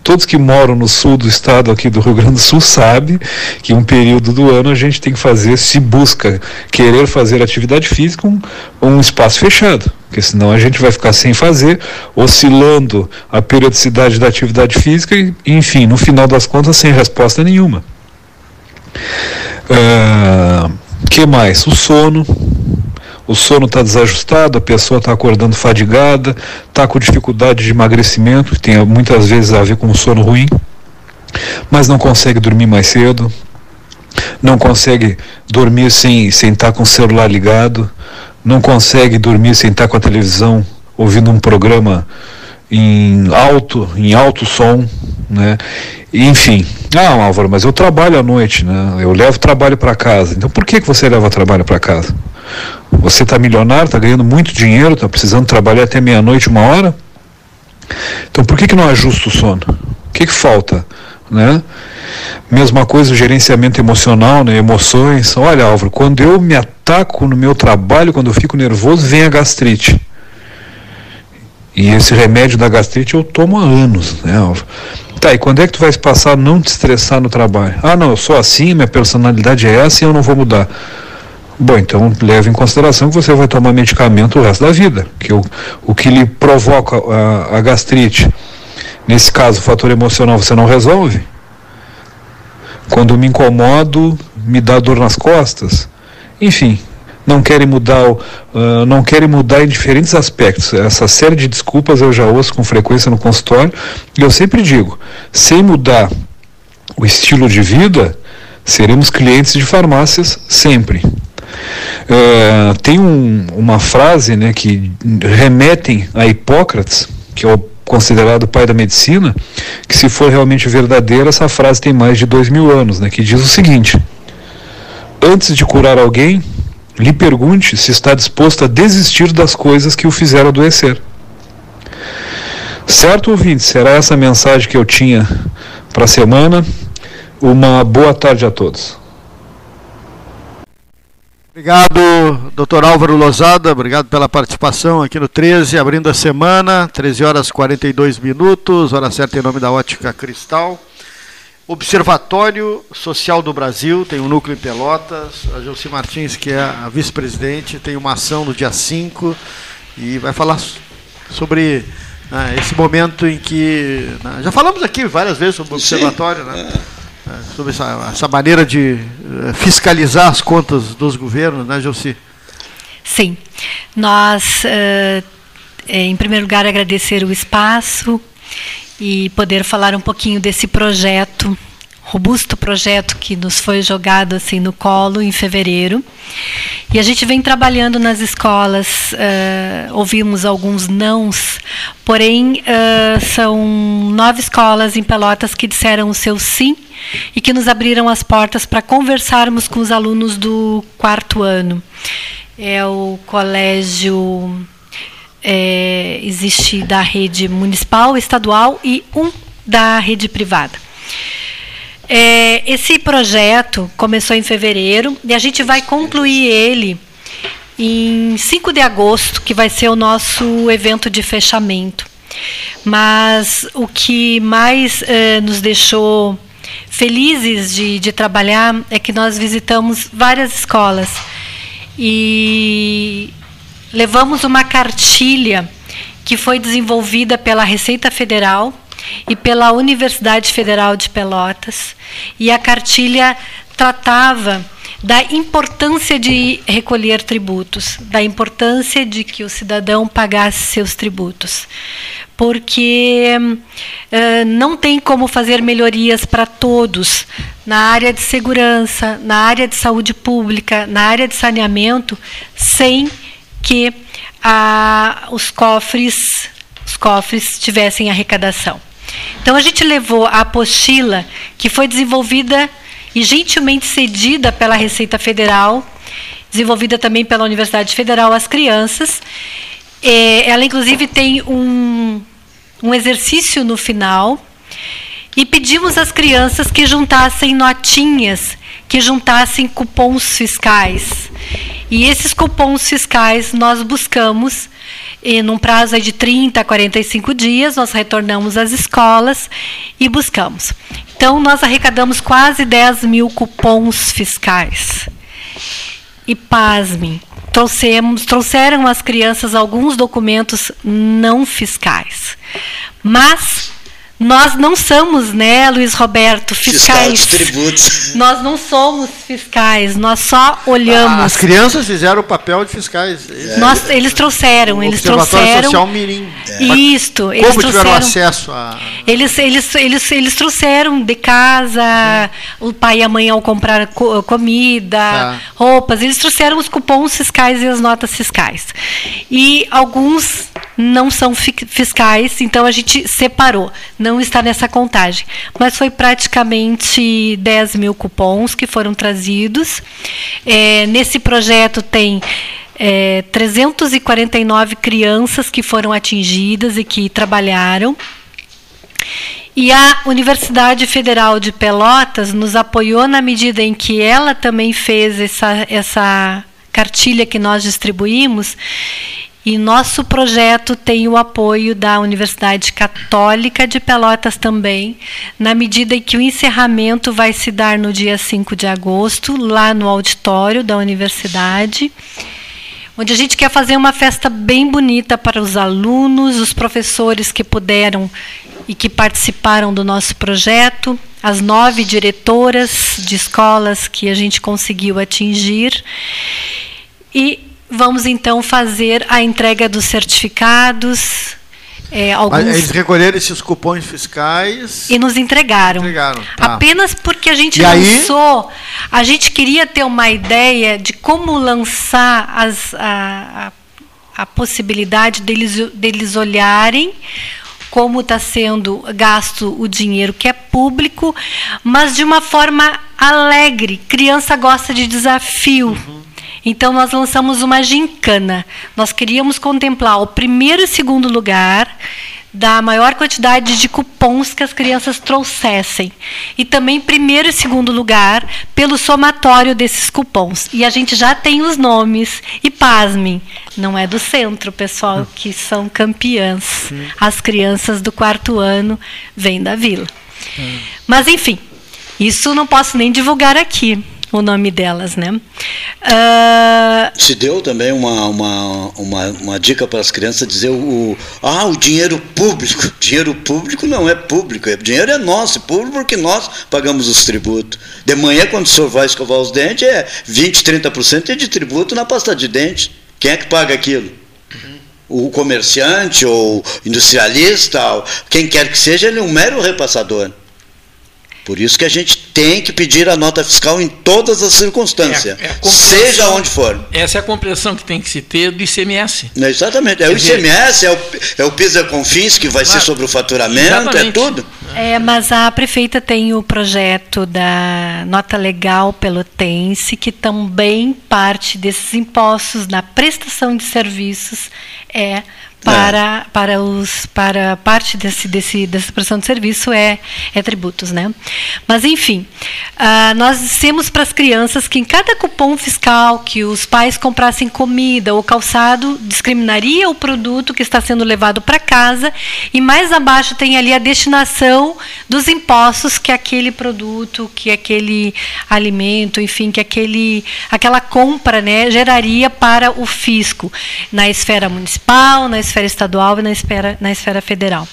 todos que moram no sul do estado aqui do Rio Grande do Sul sabem que um período do ano a gente tem que fazer, se busca querer fazer atividade física, um, um espaço fechado, porque senão a gente vai ficar sem fazer, oscilando a periodicidade da atividade física e, enfim, no final das contas, sem resposta nenhuma. Uh, que mais? O sono o sono está desajustado, a pessoa está acordando fadigada, está com dificuldade de emagrecimento, que tem muitas vezes a ver com sono ruim, mas não consegue dormir mais cedo, não consegue dormir sem sem estar tá com o celular ligado, não consegue dormir sem estar tá com a televisão ouvindo um programa em alto, em alto som, né? Enfim, ah, Álvaro, mas eu trabalho à noite, né? Eu levo trabalho para casa. Então por que que você leva trabalho para casa? Você está milionário, está ganhando muito dinheiro, está precisando trabalhar até meia-noite, uma hora. Então por que, que não ajusta o sono? O que, que falta? Né? Mesma coisa o gerenciamento emocional, né? emoções. Olha, Álvaro, quando eu me ataco no meu trabalho, quando eu fico nervoso, vem a gastrite. E esse remédio da gastrite eu tomo há anos, né, Álvaro? Tá, e quando é que tu vai passar a não te estressar no trabalho? Ah, não, eu sou assim, minha personalidade é essa e eu não vou mudar. Bom, então leve em consideração que você vai tomar medicamento o resto da vida, que o, o que lhe provoca a, a gastrite, nesse caso o fator emocional você não resolve. Quando me incomodo, me dá dor nas costas. Enfim, não querem mudar, uh, não querem mudar em diferentes aspectos. Essa série de desculpas eu já ouço com frequência no consultório e eu sempre digo, sem mudar o estilo de vida, seremos clientes de farmácias sempre. É, tem um, uma frase né, que remetem a Hipócrates, que é o considerado pai da medicina, que se for realmente verdadeira, essa frase tem mais de dois mil anos, né, que diz o seguinte: Antes de curar alguém, lhe pergunte se está disposto a desistir das coisas que o fizeram adoecer. Certo, ouvinte? Será essa a mensagem que eu tinha para a semana. Uma boa tarde a todos. Obrigado, doutor Álvaro Lozada, obrigado pela participação aqui no 13, abrindo a semana, 13 horas 42 minutos, hora certa em nome da Ótica Cristal. Observatório Social do Brasil, tem um núcleo em Pelotas, a Josi Martins, que é a vice-presidente, tem uma ação no dia 5 e vai falar sobre né, esse momento em que. Né, já falamos aqui várias vezes sobre o observatório, né? É, sobre essa, essa, maneira de eh, fiscalizar as contas dos governos, né, Josi? Sim. Nós, uh, em primeiro lugar, agradecer o espaço e poder falar um pouquinho desse projeto robusto projeto que nos foi jogado assim no colo em fevereiro. E a gente vem trabalhando nas escolas, uh, ouvimos alguns nãos, porém uh, são nove escolas em Pelotas que disseram o seu sim e que nos abriram as portas para conversarmos com os alunos do quarto ano. É o colégio é, existe da rede municipal, estadual e um da rede privada. É, esse projeto começou em fevereiro e a gente vai concluir ele em 5 de agosto, que vai ser o nosso evento de fechamento. Mas o que mais é, nos deixou felizes de, de trabalhar é que nós visitamos várias escolas e levamos uma cartilha que foi desenvolvida pela Receita Federal e pela Universidade Federal de Pelotas. E a cartilha tratava da importância de recolher tributos, da importância de que o cidadão pagasse seus tributos. Porque uh, não tem como fazer melhorias para todos na área de segurança, na área de saúde pública, na área de saneamento, sem que uh, os cofres os cofres tivessem arrecadação. Então a gente levou a apostila que foi desenvolvida e gentilmente cedida pela Receita Federal, desenvolvida também pela Universidade Federal às crianças. É, ela inclusive tem um, um exercício no final e pedimos às crianças que juntassem notinhas, que juntassem cupons fiscais. E esses cupons fiscais nós buscamos e num prazo de 30 a 45 dias, nós retornamos às escolas e buscamos. Então, nós arrecadamos quase 10 mil cupons fiscais. E pasmem, trouxemos, trouxeram as crianças alguns documentos não fiscais. Mas nós não somos, né, Luiz Roberto, fiscais. Fiscal de tributos. Nós não somos fiscais, nós só olhamos. As crianças fizeram o papel de fiscais. É. Nós, eles trouxeram, o eles Observatório trouxeram. Social Mirim. É. Isto, eles Como trouxeram. tiveram acesso a. Eles, eles, eles, eles trouxeram de casa, o pai e a mãe ao comprar co- comida, Tá. roupas, eles trouxeram os cupons fiscais e as notas fiscais. E alguns não são fi- fiscais, então a gente separou. Não está nessa contagem. Mas foi praticamente 10 mil cupons que foram trazidos. É, nesse projeto tem é, 349 crianças que foram atingidas e que trabalharam. E a Universidade Federal de Pelotas nos apoiou na medida em que ela também fez essa, essa cartilha que nós distribuímos. E nosso projeto tem o apoio da Universidade Católica de Pelotas também, na medida em que o encerramento vai se dar no dia 5 de agosto, lá no auditório da universidade onde a gente quer fazer uma festa bem bonita para os alunos, os professores que puderam e que participaram do nosso projeto, as nove diretoras de escolas que a gente conseguiu atingir. E vamos então fazer a entrega dos certificados. É, alguns... Eles recolheram esses cupons fiscais. E nos entregaram. Entregaram, tá. Apenas porque a gente E aí? lançou, a gente queria ter uma ideia de como lançar as, a, a, a possibilidade deles, deles olharem como está sendo gasto o dinheiro que é público, mas de uma forma alegre. Criança gosta de desafio. Então, nós lançamos uma gincana. Nós queríamos contemplar o primeiro e segundo lugar da maior quantidade de cupons que as crianças trouxessem. E também primeiro e segundo lugar pelo somatório desses cupons. E a gente já tem os nomes. E pasmem, não é do centro, pessoal, que são campeãs. As crianças do quarto ano vêm da vila. Mas, enfim, isso não posso nem divulgar aqui o nome delas, né? Ah, Se deu também uma, uma, uma, uma dica para as crianças dizer o, ah, o dinheiro público. Dinheiro público não é público, o dinheiro é nosso, é público porque nós pagamos os tributos. De manhã, quando o senhor vai escovar os dentes, é 20, 30% é de tributo na pasta de dente. Quem é que paga aquilo? O comerciante ou industrialista, ou quem quer que seja, ele é um mero repassador. Por isso que a gente tem que pedir a nota fiscal em todas as circunstâncias, é, é seja onde for. Essa é a compreensão que tem que se ter do ICMS. É, exatamente. É Quer o ICMS, dizer, é o, é o PIS e Confins, que vai claro, ser sobre o faturamento, é exatamente. é tudo. É, mas a prefeita tem o projeto da nota legal pelotense, que também parte desses impostos na prestação de serviços é para, é. para, os, para parte desse, desse, dessa prestação de serviço é, é tributos. Né? Mas, enfim, uh, nós dissemos para as crianças que em cada cupom fiscal que os pais comprassem comida ou calçado, discriminaria o produto que está sendo levado para casa e mais abaixo tem ali a destinação dos impostos que aquele produto, que aquele alimento, enfim, que aquele, aquela compra né, geraria para o fisco, na esfera municipal, na esfera esfera estadual e na esfera, na esfera federal.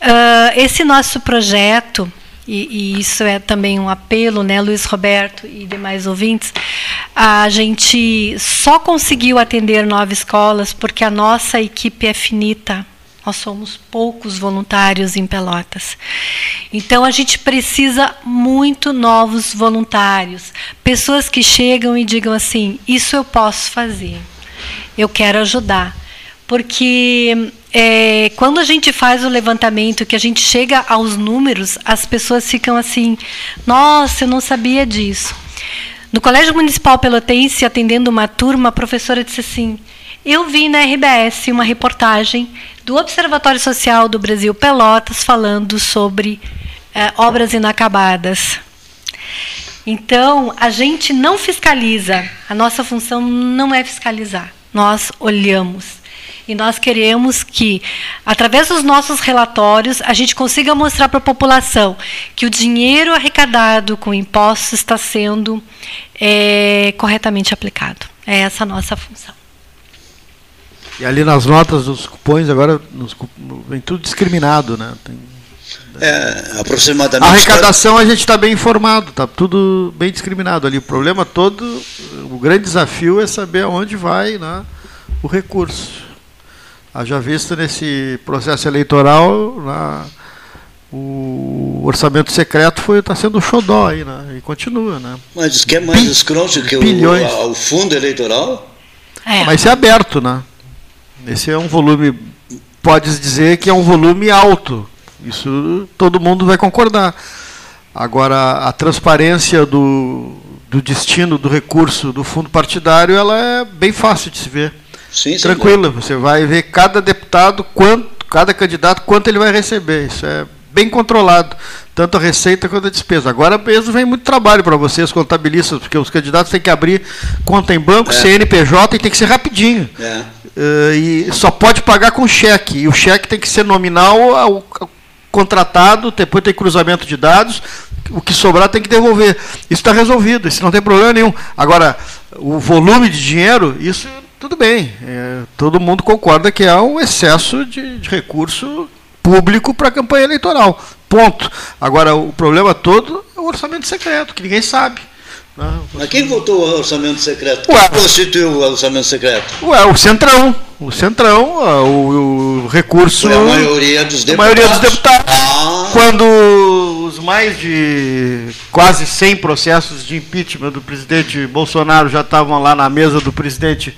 Uh, esse nosso projeto, e, e, isso é também um apelo, né, Luiz Roberto e demais ouvintes, a gente só conseguiu atender nove escolas porque a nossa equipe é finita. Nós somos poucos voluntários em Pelotas. Então a gente precisa muito novos voluntários, pessoas que chegam e digam assim: isso eu posso fazer, eu quero ajudar porque é, quando a gente faz o levantamento, que a gente chega aos números, as pessoas ficam assim: nossa, eu não sabia disso. No Colégio Municipal Pelotense, atendendo uma turma, a professora disse assim: eu vi na RBS uma reportagem do Observatório Social do Brasil Pelotas falando sobre é, obras inacabadas. Então, a gente não fiscaliza, a nossa função não é fiscalizar, nós olhamos. E nós queremos que, através dos nossos relatórios, a gente consiga mostrar para a população que o dinheiro arrecadado com impostos está sendo é, corretamente aplicado. É essa a nossa função. E ali nas notas dos cupons, agora nos, vem tudo discriminado, né? Tem, é, aproximadamente. A arrecadação a gente está bem informado, está tudo bem discriminado ali. O problema todo, o grande desafio é saber aonde vai né, o recurso. Haja visto nesse processo eleitoral, na, o orçamento secreto foi está sendo um xodó aí, né? E continua, né? Mas isso que é mais Bi escroto que o, o, fundo eleitoral? É. Mas é aberto, né? Esse é um volume, pode dizer que é um volume alto. Isso todo mundo vai concordar. Agora, a transparência do, do destino do recurso do fundo partidário, ela é bem fácil de se ver. Sim, Tranquilo, você vai ver cada deputado, quanto, cada candidato, quanto ele vai receber. Isso é bem controlado, tanto a receita quanto a despesa. Agora mesmo vem muito trabalho para vocês, contabilistas, porque os candidatos têm que abrir conta em banco, é. CNPJ, e tem que ser rapidinho. É. Uh, e só pode pagar com cheque. E o cheque tem que ser nominal ao, ao contratado, depois tem cruzamento de dados, o que sobrar tem que devolver. Isso está resolvido, isso não tem problema nenhum. Agora, o volume de dinheiro, isso tudo bem, é, todo mundo concorda que é um excesso de, de recurso público para a campanha eleitoral. Ponto. Agora, o problema todo é o orçamento secreto, que ninguém sabe. Né? Mas quem votou o orçamento secreto? Quem Ué, constituiu o orçamento secreto? Ué, o Centrão. O Centrão, o, o recurso. Foi a maioria dos deputados. Maioria dos deputados. Ah. Quando os mais de quase 100 processos de impeachment do presidente Bolsonaro já estavam lá na mesa do presidente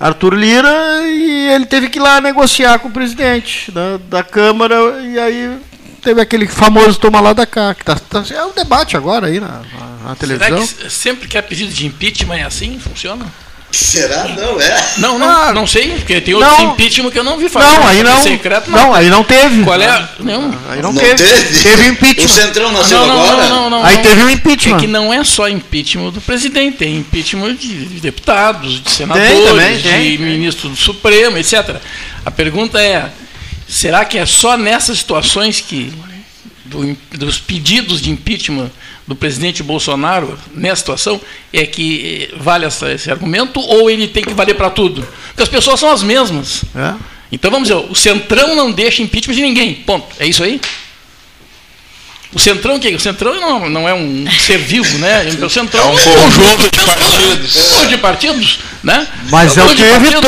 Arthur Lira e ele teve que ir lá negociar com o presidente da, da Câmara e aí teve aquele famoso toma lá da cá, que tá, tá, é um debate agora aí na, na, na televisão. Será que sempre que é pedido de impeachment é assim? Funciona? Será? Não, é? Não, não, ah, não sei, porque tem outros não, impeachment que eu não vi falar. Não, aí não. Secreto, não. não, aí não teve. Qual é? Não, aí não, não teve. teve. Teve impeachment. O Centrão nasceu não, não, agora? Não, não, aí teve um impeachment. É que não é só impeachment do presidente, tem impeachment de deputados, de senadores, tem, também, de tem, ministro do Supremo, etc. A pergunta é, será que é só nessas situações que do, dos pedidos de impeachment do presidente Bolsonaro nessa situação é que eh, vale essa, esse argumento ou ele tem que valer para tudo? Porque as pessoas são as mesmas. É. Então vamos dizer, o Centrão não deixa impeachment de ninguém. Ponto. É isso aí? O Centrão, que o Centrão não, não é um ser vivo, né? O Centrão é um conjunto de partidos. de partidos, né? Mas é o que evitou.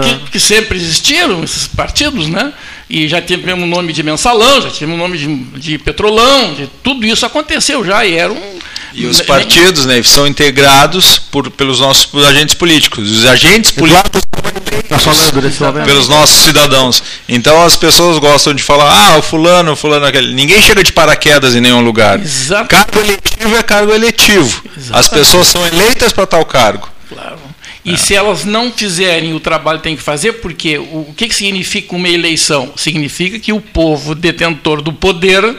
Que, que sempre existiram, esses partidos, né? E já tivemos o nome de mensalão, já tivemos o nome de, de petrolão, de, tudo isso aconteceu já e era um. E os partidos, né, são integrados por, pelos nossos por agentes políticos. Os agentes políticos tá falando desse pelos nossos cidadãos. Então as pessoas gostam de falar, ah, o fulano, o fulano aquele. Ninguém chega de paraquedas em nenhum lugar. Exato. Cargo eletivo é cargo eletivo. Exatamente. As pessoas são eleitas para tal cargo. Claro. E é. se elas não fizerem o trabalho que tem que fazer, porque o, o que, que significa uma eleição? Significa que o povo detentor do poder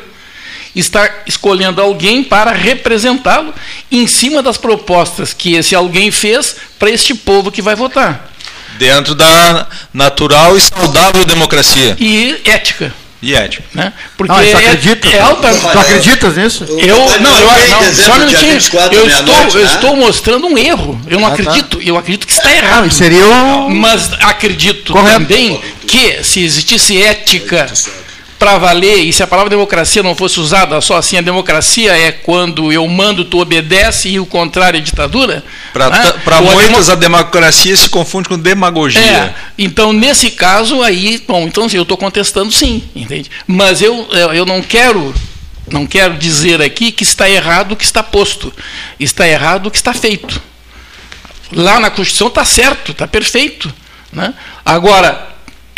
está escolhendo alguém para representá-lo em cima das propostas que esse alguém fez para este povo que vai votar. Dentro da natural e saudável democracia. E ética. E ética. Né? Porque não, é, acredita, é alta. Tu acreditas nisso? Eu, não, eu, não, só um minutinho. Eu estou, noite, eu né? estou mostrando um erro. Eu não ah, tá. acredito. Tá. Eu acredito que está errado. Não, seria o... Mas acredito Correto. também que se existisse ética para valer, e se a palavra democracia não fosse usada só assim, a democracia é quando eu mando, tu obedece e o contrário é ditadura. Para né? muitos, a, demo... a, democracia se confunde com demagogia. É, então, nesse caso, aí, bom, então eu estou contestando sim, entende? Mas eu, eu não quero. Não quero dizer aqui que está errado o que está posto. Está errado o que está feito. Lá na Constituição está certo, está perfeito. Né? Agora,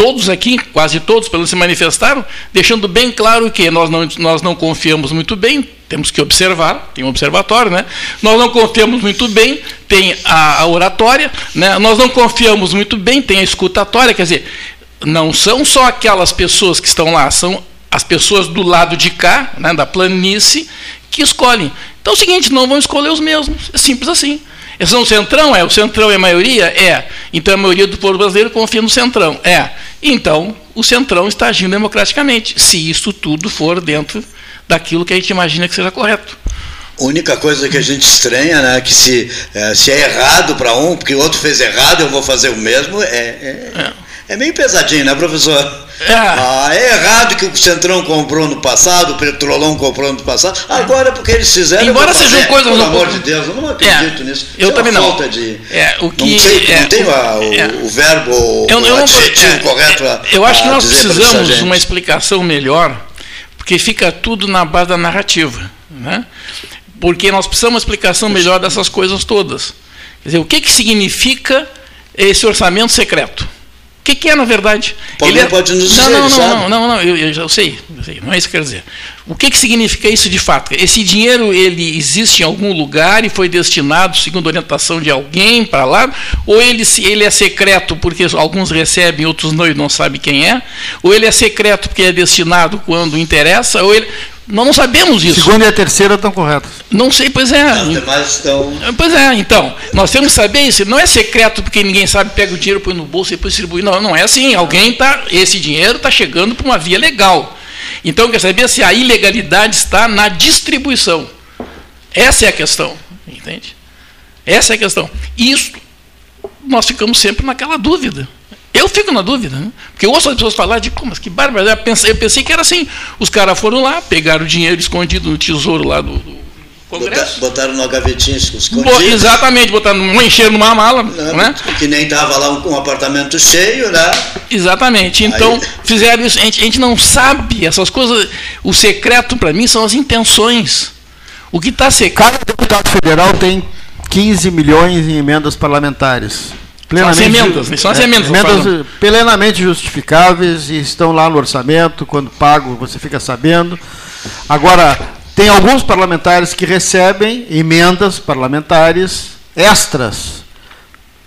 todos aqui, quase todos, pelo se manifestaram, deixando bem claro que nós não, nós não confiamos muito bem, temos que observar, tem um observatório, né? Nós não confiamos muito bem, tem a, a oratória, né? Nós não confiamos muito bem, tem a escutatória, quer dizer, não são só aquelas pessoas que estão lá, são as pessoas do lado de cá, né, da planície, que escolhem. Então é o seguinte, não vão escolher os mesmos, é simples assim. Eles são o centrão? É. O centrão é a maioria? É. Então a maioria do povo brasileiro confia no centrão? É. Então o centrão está agindo democraticamente, se isso tudo for dentro daquilo que a gente imagina que seja correto. A única coisa que a gente estranha, né, que se é, se é errado para um, porque o outro fez errado, eu vou fazer o mesmo, é, é, é. é meio pesadinho, né, professor? É. Ah, é errado que o Centrão comprou no passado, o Petrolão comprou no passado. Agora, porque eles fizeram. Embora sejam coisas. Pelo amor de Deus, eu não acredito é. nisso. Eu Isso é também é não. De, é, o que, não, sei, não tenho a, o, é. o, verbo, eu, eu o adjetivo correto. A, eu acho que nós precisamos de uma explicação melhor, porque fica tudo na base da narrativa. Né? Porque nós precisamos de uma explicação melhor dessas coisas todas. Quer dizer, o que, que significa esse orçamento secreto? O que, que, é, na verdade? Ele é... pode nos dizer, não, não, não, não, não, não, eu, eu, eu, sei, eu, sei, não é isso que eu quero dizer. O que, que significa isso de fato? Esse dinheiro ele existe em algum lugar e foi destinado segundo orientação de alguém para lá? Ou ele, ele é secreto porque alguns recebem, outros não e não sabem quem é? Ou ele é secreto porque é destinado quando interessa? Ou ele, nós não sabemos isso. Segunda e a terceira estão corretas. Não sei, pois é. As demais estão. Pois é, então. Nós temos que saber isso. Não é secreto porque ninguém sabe, pega o dinheiro, põe no bolso e depois distribui. Não, não é assim. Alguém está. Esse dinheiro está chegando por uma via legal. Então quer saber se a ilegalidade está na distribuição. Essa é a questão. Entende? Essa é a questão. Isso nós ficamos sempre naquela dúvida. Eu fico na dúvida, né? porque eu ouço as pessoas falar de como, que barbaridade. Eu pensei, eu pensei que era assim. Os caras foram lá, pegaram o dinheiro escondido no tesouro lá do, do Congresso. Botaram numa gavetinha escondido. Bo exatamente, botaram, encheram numa mala. Não, né? Que nem estava lá um, um, apartamento cheio, né? Exatamente. Então, Aí... fizeram isso. A gente, a gente não sabe essas coisas. O secreto, para mim, são as intenções. O que está secreto. Cada deputado federal tem 15 milhões em emendas parlamentares plenamente, são as emendas, né? são as emendas, é, emendas plenamente justificáveis e estão lá no orçamento, quando pago você fica sabendo. Agora, tem alguns parlamentares que recebem emendas parlamentares extras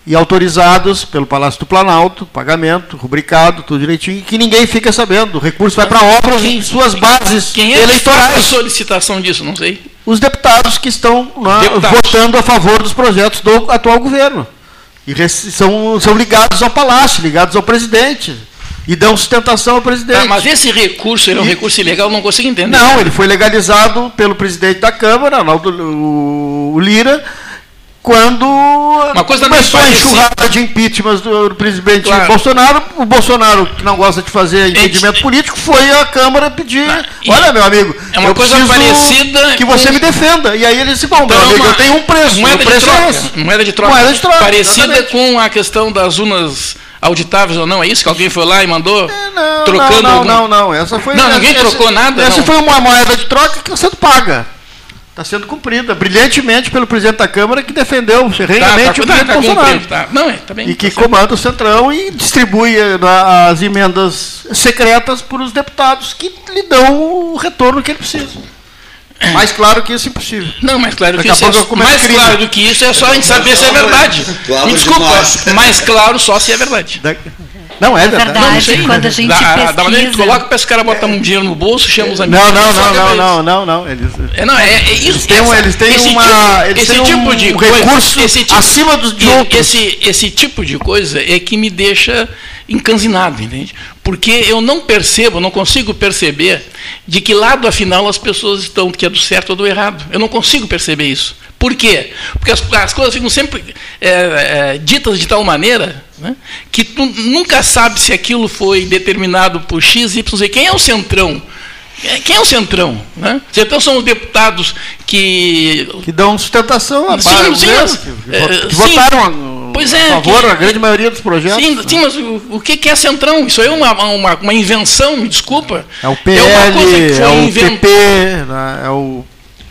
e autorizados pelo Palácio do Planalto, pagamento, rubricado, tudo direitinho, que ninguém fica sabendo. O recurso vai para obras quem, em suas bases quem é eleitorais. a solicitação disso? Não sei. Os deputados que estão lá, votando a favor dos projetos do atual governo. E são, são ligados ao palácio, ligados ao presidente. E dão sustentação ao presidente. Ah, mas esse recurso é um recurso ilegal, eu não consigo entender. Não, ele foi legalizado pelo presidente da Câmara, o Lira, quando Uma coisa começou a enxurrada de impeachment do, do presidente claro. Bolsonaro, o Bolsonaro, que não gosta de fazer entendimento político, foi à Câmara pedir, olha meu amigo, é uma coisa parecida que você com... me defenda. E aí ele disse, bom, então, meu amigo, uma, eu tenho um preço, moeda preço de troca, é moeda de troca, moeda de troca, parecida exatamente. com a questão das urnas auditáveis ou não? É isso que alguém foi lá e mandou? É, não, trocando não, algum... não, não, Essa foi. Não, ninguém essa, trocou nada. Essa não. foi uma moeda de troca que sendo paga. Está sendo cumprida brilhantemente pelo presidente da Câmara que defendeu ferrenhamente tá, tá, o presidente tá, Bolsonaro. Cumprido, tá. Não, é, tá bem, e que tá certo. comanda o Centrão e distribui eh, as emendas secretas para os deputados que lhe dão o retorno que ele precisa. Mais claro que isso é impossível. Não, mais claro que Daqui isso é, eu mais crime. claro do que isso é só a gente saber se é verdade. Tu abre Me desculpa, demais. mais claro só se é verdade. Da- Não, é verdade. verdade. Não sei. quando a gente da, da maneira que tu pesquisa- coloca para esse cara botar um dinheiro no bolso, chama os amigos. Não, não, não, é não, não, não, não. Eles, É, não, é, é isso. eles têm, essa- eles têm esse uma. tipo- eles esse têm tipo um de coisa- recurso esse tipo- acima dos de outros. Esse, esse tipo de coisa é que me deixa encanzinado, entende? Porque eu não percebo, não consigo perceber de que lado afinal as pessoas estão, que é do certo ou do errado. Eu não consigo perceber isso. Por quê? Porque as, as coisas ficam sempre é, é, ditas de tal maneira né, que tu nunca sabe se aquilo foi determinado por X, Y, Z. Quem é o centrão? Quem é o centrão? Né? Centrão são os deputados que Que dão sustentação Sim, base, sim, que, é, que sim. votaram a, Pois a é, favor que- a grande maioria dos projetos. Sim, sim, mas o, o que é centrão? Isso aí é uma, uma, uma invenção, me desculpa. É o uma PL, coisa que foi é o inven- PP, né, é o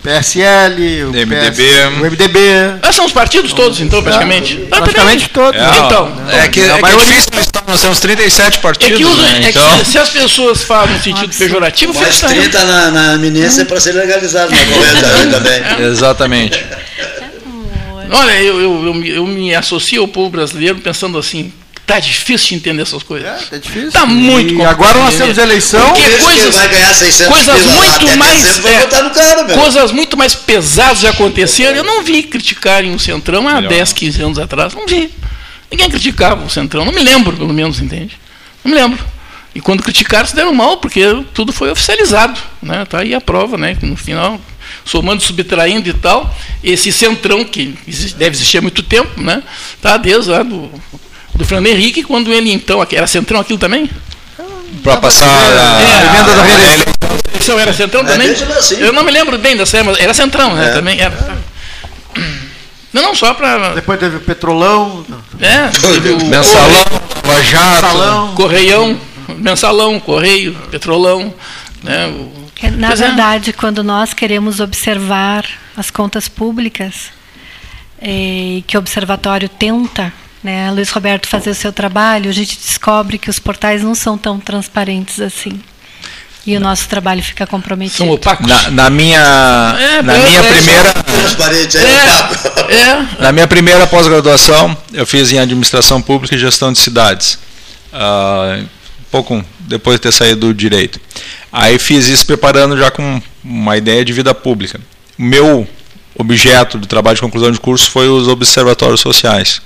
PSL, o MDB. PS, o MDB. Ah, são os partidos todos, então, praticamente. Ah, Praticamente todos. É, Então, é que, a é que é maioria- difícil nós estamos- nós temos 37 É partidos, que, usa- né? é que Então, se, as pessoas falam no sentido pejorativo, Mais fica estranho. 30 na, na eminência para ser legalizado na correta também. exatamente. Olha, eu, eu, eu, me- eu me associo ao povo brasileiro pensando assim, tá difícil de entender essas coisas. É, é difícil. Tá muito E complicado agora nós temos eleição. Porque coisas- vai ganhar 600 coisas muito mais- é, cara. Coisas muito mais pesadas já aconteceram. Eu não vi criticarem o Centrão há 10, 15 anos atrás. Não vi. Ninguém criticava o Centrão. Não me lembro, pelo menos, entende? Não me lembro. E quando criticaram, se deram mal, porque tudo foi oficializado. Né? Tá aí a prova, né? Que no final, somando, subtraindo e tal, esse Centrão, que existe- deve existir há muito tempo, né? Tá desde lá do, do Fernando Henrique, quando ele então. Era Centrão aquilo também? Para passar a, É, a emenda da reeleição. Isso era Centrão É, também? lá, sim. Eu não me lembro bem dessa época, mas era Centrão, né? É. Também era. Não, não, só para. Depois teve o Petrolão, É, teve o Mensalão, Lava Jato. Correião, mensalão, correio, petrolão. Né, o- É, Na Pois é. verdade, quando nós queremos observar as contas públicas, eh, que o observatório tenta, né, Luiz Roberto fazer o seu trabalho, a gente descobre que os portais não são tão transparentes assim. E o nosso trabalho fica comprometido. são opacos. Na, na minha, É, na é, minha é, primeira, Transparente É, papo. é, na minha primeira pós-graduação, eu fiz em administração pública e gestão de cidades. Um pouco depois de ter saído do direito. Aí fiz isso preparando já com uma ideia de vida pública. O meu objeto de trabalho de conclusão de curso foi os observatórios sociais.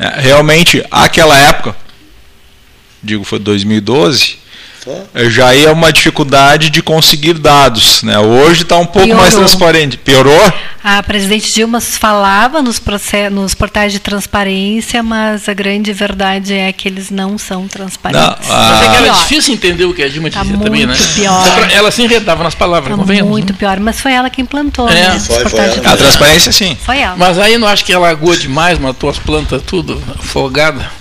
É, Realmente, aquela época, digo foi 2012, eh, já ia uma dificuldade de conseguir dados. Né? Hoje está um pouco mais Piorou. transparente. Piorou? A presidente Dilma falava nos, nos portais de transparência, mas a grande verdade é que eles não são transparentes. Não, ah, Mas é que era difícil entender o que a Dilma Tá dizia também, né? muito pior. Ela se enredava nas palavras, Tá convenhamos. muito né? pior, mas foi ela que implantou, É. né? Foi, foi. A transparência, sim. Foi ela. Mas aí eu não acho que ela agou demais, matou as plantas tudo afogada.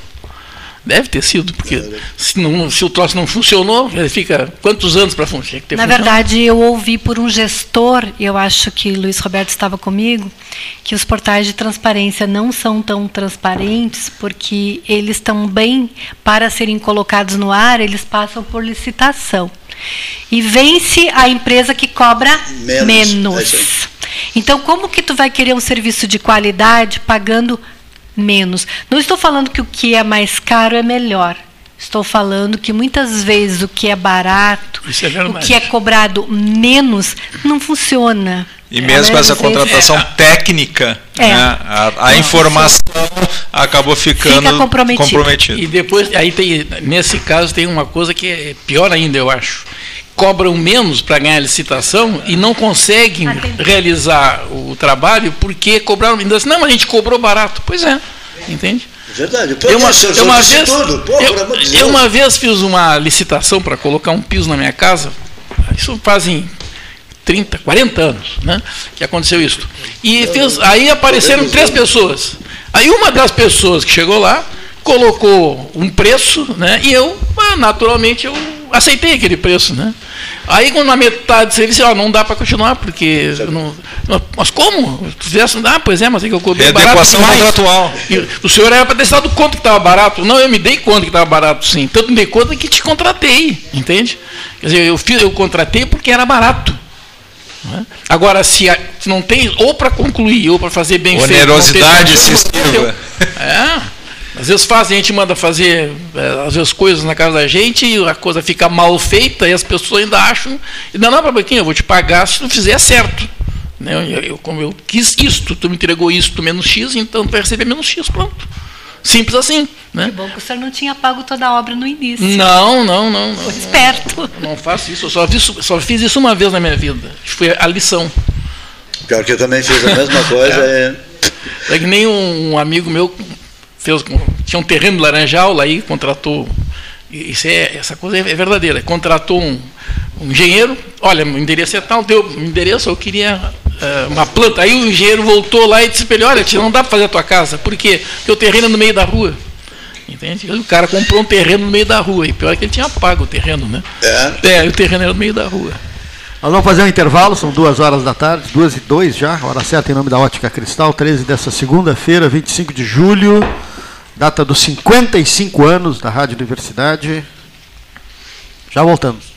Deve ter sido, porque se, não, se o troço não funcionou, ele fica quantos anos para funcionar? Na verdade, eu ouvi por um gestor, e eu acho que Luiz Roberto estava comigo, que os portais de transparência não são tão transparentes porque eles também, para serem colocados no ar, eles passam por licitação. E vence a empresa que cobra Menos, menos. é. Então, como que tu vai querer um serviço de qualidade pagando menos? Não estou falando que o que é mais caro é melhor. Estou falando que muitas vezes o que é barato, é o que é cobrado menos, não funciona. E mesmo com essa contratação técnica, É. né, a, a informação acabou ficando Fica comprometida. comprometida. E depois, aí tem, nesse caso, tem uma coisa que é pior ainda, eu acho. Cobram menos para ganhar a licitação e não conseguem Atender. realizar o trabalho porque cobraram. Ainda assim, não, mas a gente cobrou barato. Pois é, entende? Verdade. Eu uma, eu uma vez, tudo. Pô, eu, eu uma vez fiz uma licitação para colocar um piso na minha casa. Isso fazem 30, 40 anos, né? Que aconteceu isso. E fez, aí apareceram três pessoas. Aí uma das pessoas que chegou lá colocou um preço, né? E eu, ah, naturalmente, eu aceitei aquele preço, né? Aí quando na metade ele disse, ó, não dá para continuar, porque. Não, mas como? Se fizesse, ah, pois é, mas é que eu cobrei é barato demais. contratual. O senhor era para ter dado conta que estava barato. Não, eu me dei conta que estava barato, sim. Tanto me dei conta que te contratei, entende? Quer dizer, eu, fiz, eu contratei porque era barato. Né? Agora, se, a, se, não tem, ou para concluir, ou para fazer bem Onerosidade feito. Onerosidade É. Às vezes fazem, a gente manda fazer é, às vezes coisas na casa da gente e a coisa fica mal feita e as pessoas ainda acham, não, não, Babaquinha, eu vou te pagar se tu fizer certo. Né? Eu, eu, como eu quis isto, tu me entregou isto menos X, então tu vai receber menos X, pronto. Simples assim. Né? Que bom que o senhor não tinha pago toda a obra no início. Não, não, não. não Foi esperto. Não, não faço isso, eu só, vi, só fiz isso uma vez na minha vida. Foi a lição. Pior que eu também fiz a mesma coisa. é. É... é que nem um amigo meu fez, tinha um terreno laranjal, lá aí contratou, isso é, essa coisa é verdadeira, contratou um, um engenheiro, olha, o endereço é tal, deu o endereço, eu queria uh, uma planta. Aí o engenheiro voltou lá e disse para ele, olha, não dá para fazer a tua casa, por quê? Porque o terreno é no meio da rua. Entende? O cara comprou um terreno no meio da rua, e pior é que ele tinha pago o terreno, né? É. É, o terreno era no meio da rua. Nós vamos fazer um intervalo, são duas horas da tarde, duas e dois já, hora certa em nome da Ótica Cristal, 13 dessa segunda-feira, 25 de julho data dos 55 anos da Rádio Universidade. Já voltamos.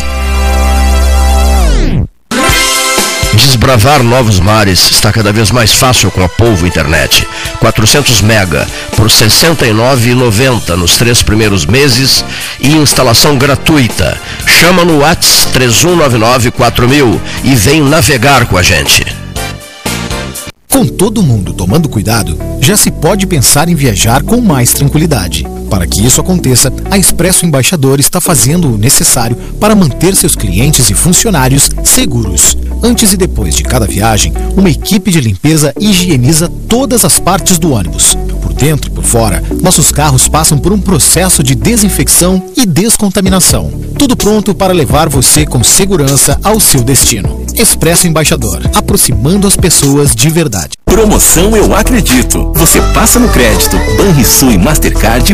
Desbravar novos mares está cada vez mais fácil com a Polvo Internet. 400 mega por R$ 69,90 nos três primeiros meses e instalação gratuita. Chama no Whats 3199 4000 e vem navegar com a gente. Com todo mundo tomando cuidado, já se pode pensar em viajar com mais tranquilidade. Para que isso aconteça, a Expresso Embaixador está fazendo o necessário para manter seus clientes e funcionários seguros. Antes e depois de cada viagem, uma equipe de limpeza higieniza todas as partes do ônibus. Por dentro e por fora, nossos carros passam por um processo de desinfecção e descontaminação. Tudo pronto para levar você com segurança ao seu destino. Expresso Embaixador, aproximando as pessoas de verdade. Promoção Eu Acredito. Você passa no crédito. Banrisul e Mastercard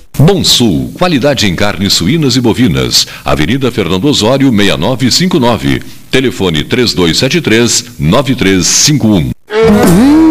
Bom Sul, qualidade em carnes suínas e bovinas. Avenida Fernando Osório, 6959. Telefone 3273 9351.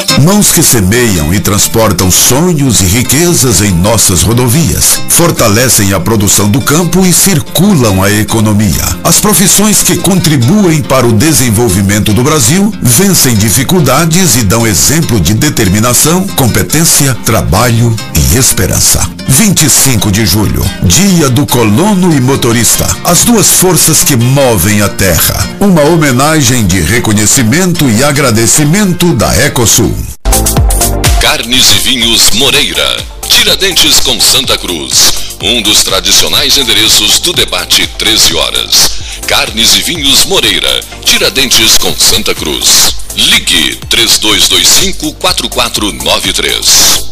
Mãos que semeiam e transportam sonhos e riquezas em nossas rodovias, fortalecem a produção do campo e circulam a economia. As profissões que contribuem para o desenvolvimento do Brasil vencem dificuldades e dão exemplo de determinação, competência, trabalho e esperança. 25 de julho, Dia do Colono e Motorista, as duas forças que movem a terra. Uma homenagem de reconhecimento e agradecimento da Ecosul. Carnes e Vinhos Moreira. Tiradentes com Santa Cruz. Um dos tradicionais endereços do debate 13 horas. Carnes e Vinhos Moreira. Tiradentes com Santa Cruz. Ligue 3225 4493.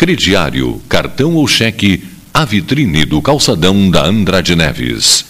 Crediário, cartão ou cheque, a vitrine do calçadão da Andrade Neves.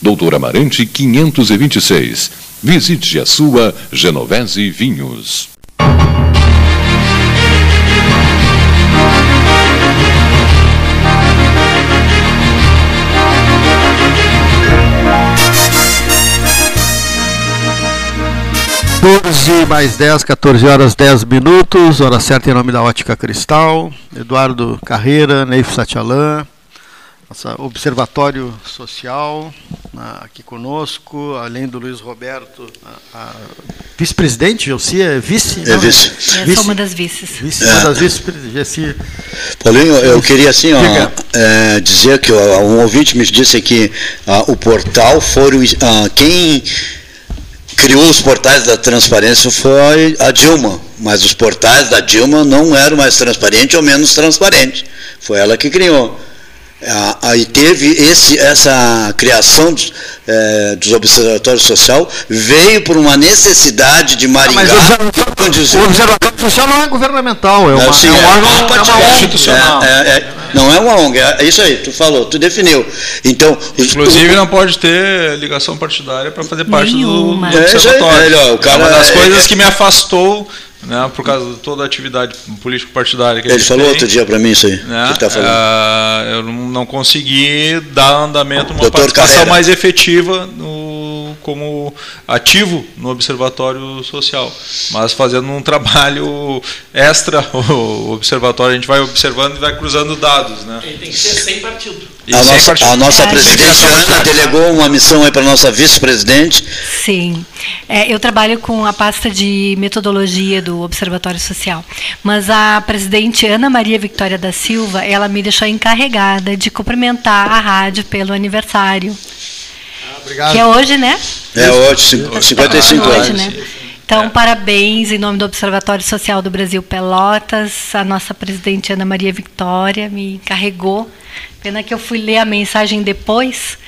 Doutor Amarante 526. Visite a sua Genovese Vinhos. Doze mais 10, 14 horas 10 minutos, hora certa em nome da Ótica Cristal, Eduardo Carreira, Neif Satialan, nosso observatório social aqui conosco, além do Luiz Roberto, a, a vice-presidente, Gelsi, é vice? É vice. É, vice. uma das vices. Vice, é. Uma das vice Paulinho, eu queria assim, ó, é, dizer que ó, um ouvinte me disse que ó, o portal foram quem criou os portais da transparência foi a Dilma, mas os portais da Dilma não eram mais transparentes ou menos transparentes. Foi ela que criou. Aí teve esse, essa criação é, dos observatórios social veio por uma necessidade de Maringá. Ah, mas o observatório social não é governamental, é, uma, sim, é, um órgão é, é uma institucional. É, é, não é uma ONG, é isso aí, tu falou, tu definiu. Então, Inclusive não pode ter ligação partidária para fazer parte Nenhuma. do, do observatório. É, o cara, é uma das coisas que me afastou né, por causa de toda a atividade político-partidária que Ele falou tem, outro dia para mim isso aí. Né, tá uh, eu não consegui dar andamento uma Doutor participação Carreira. mais efetiva no, como ativo no Observatório Social, mas fazendo um trabalho extra. O observatório a gente vai observando e vai cruzando dados. Né? Ele tem que ser sem partido. A nossa, a nossa, é, presidente Ana delegou uma missão aí para a nossa vice-presidente. Sim. É, eu trabalho com a pasta de metodologia do Observatório Social. Mas a presidente Ana Maria Victoria da Silva, ela me deixou encarregada de cumprimentar a rádio pelo aniversário. Obrigado. Que é hoje, né? É hoje, 55 anos. Né? Então, é. parabéns em nome do Observatório Social do Brasil Pelotas. A nossa presidente Ana Maria Victoria me encarregou. Pena que eu fui ler a mensagem depois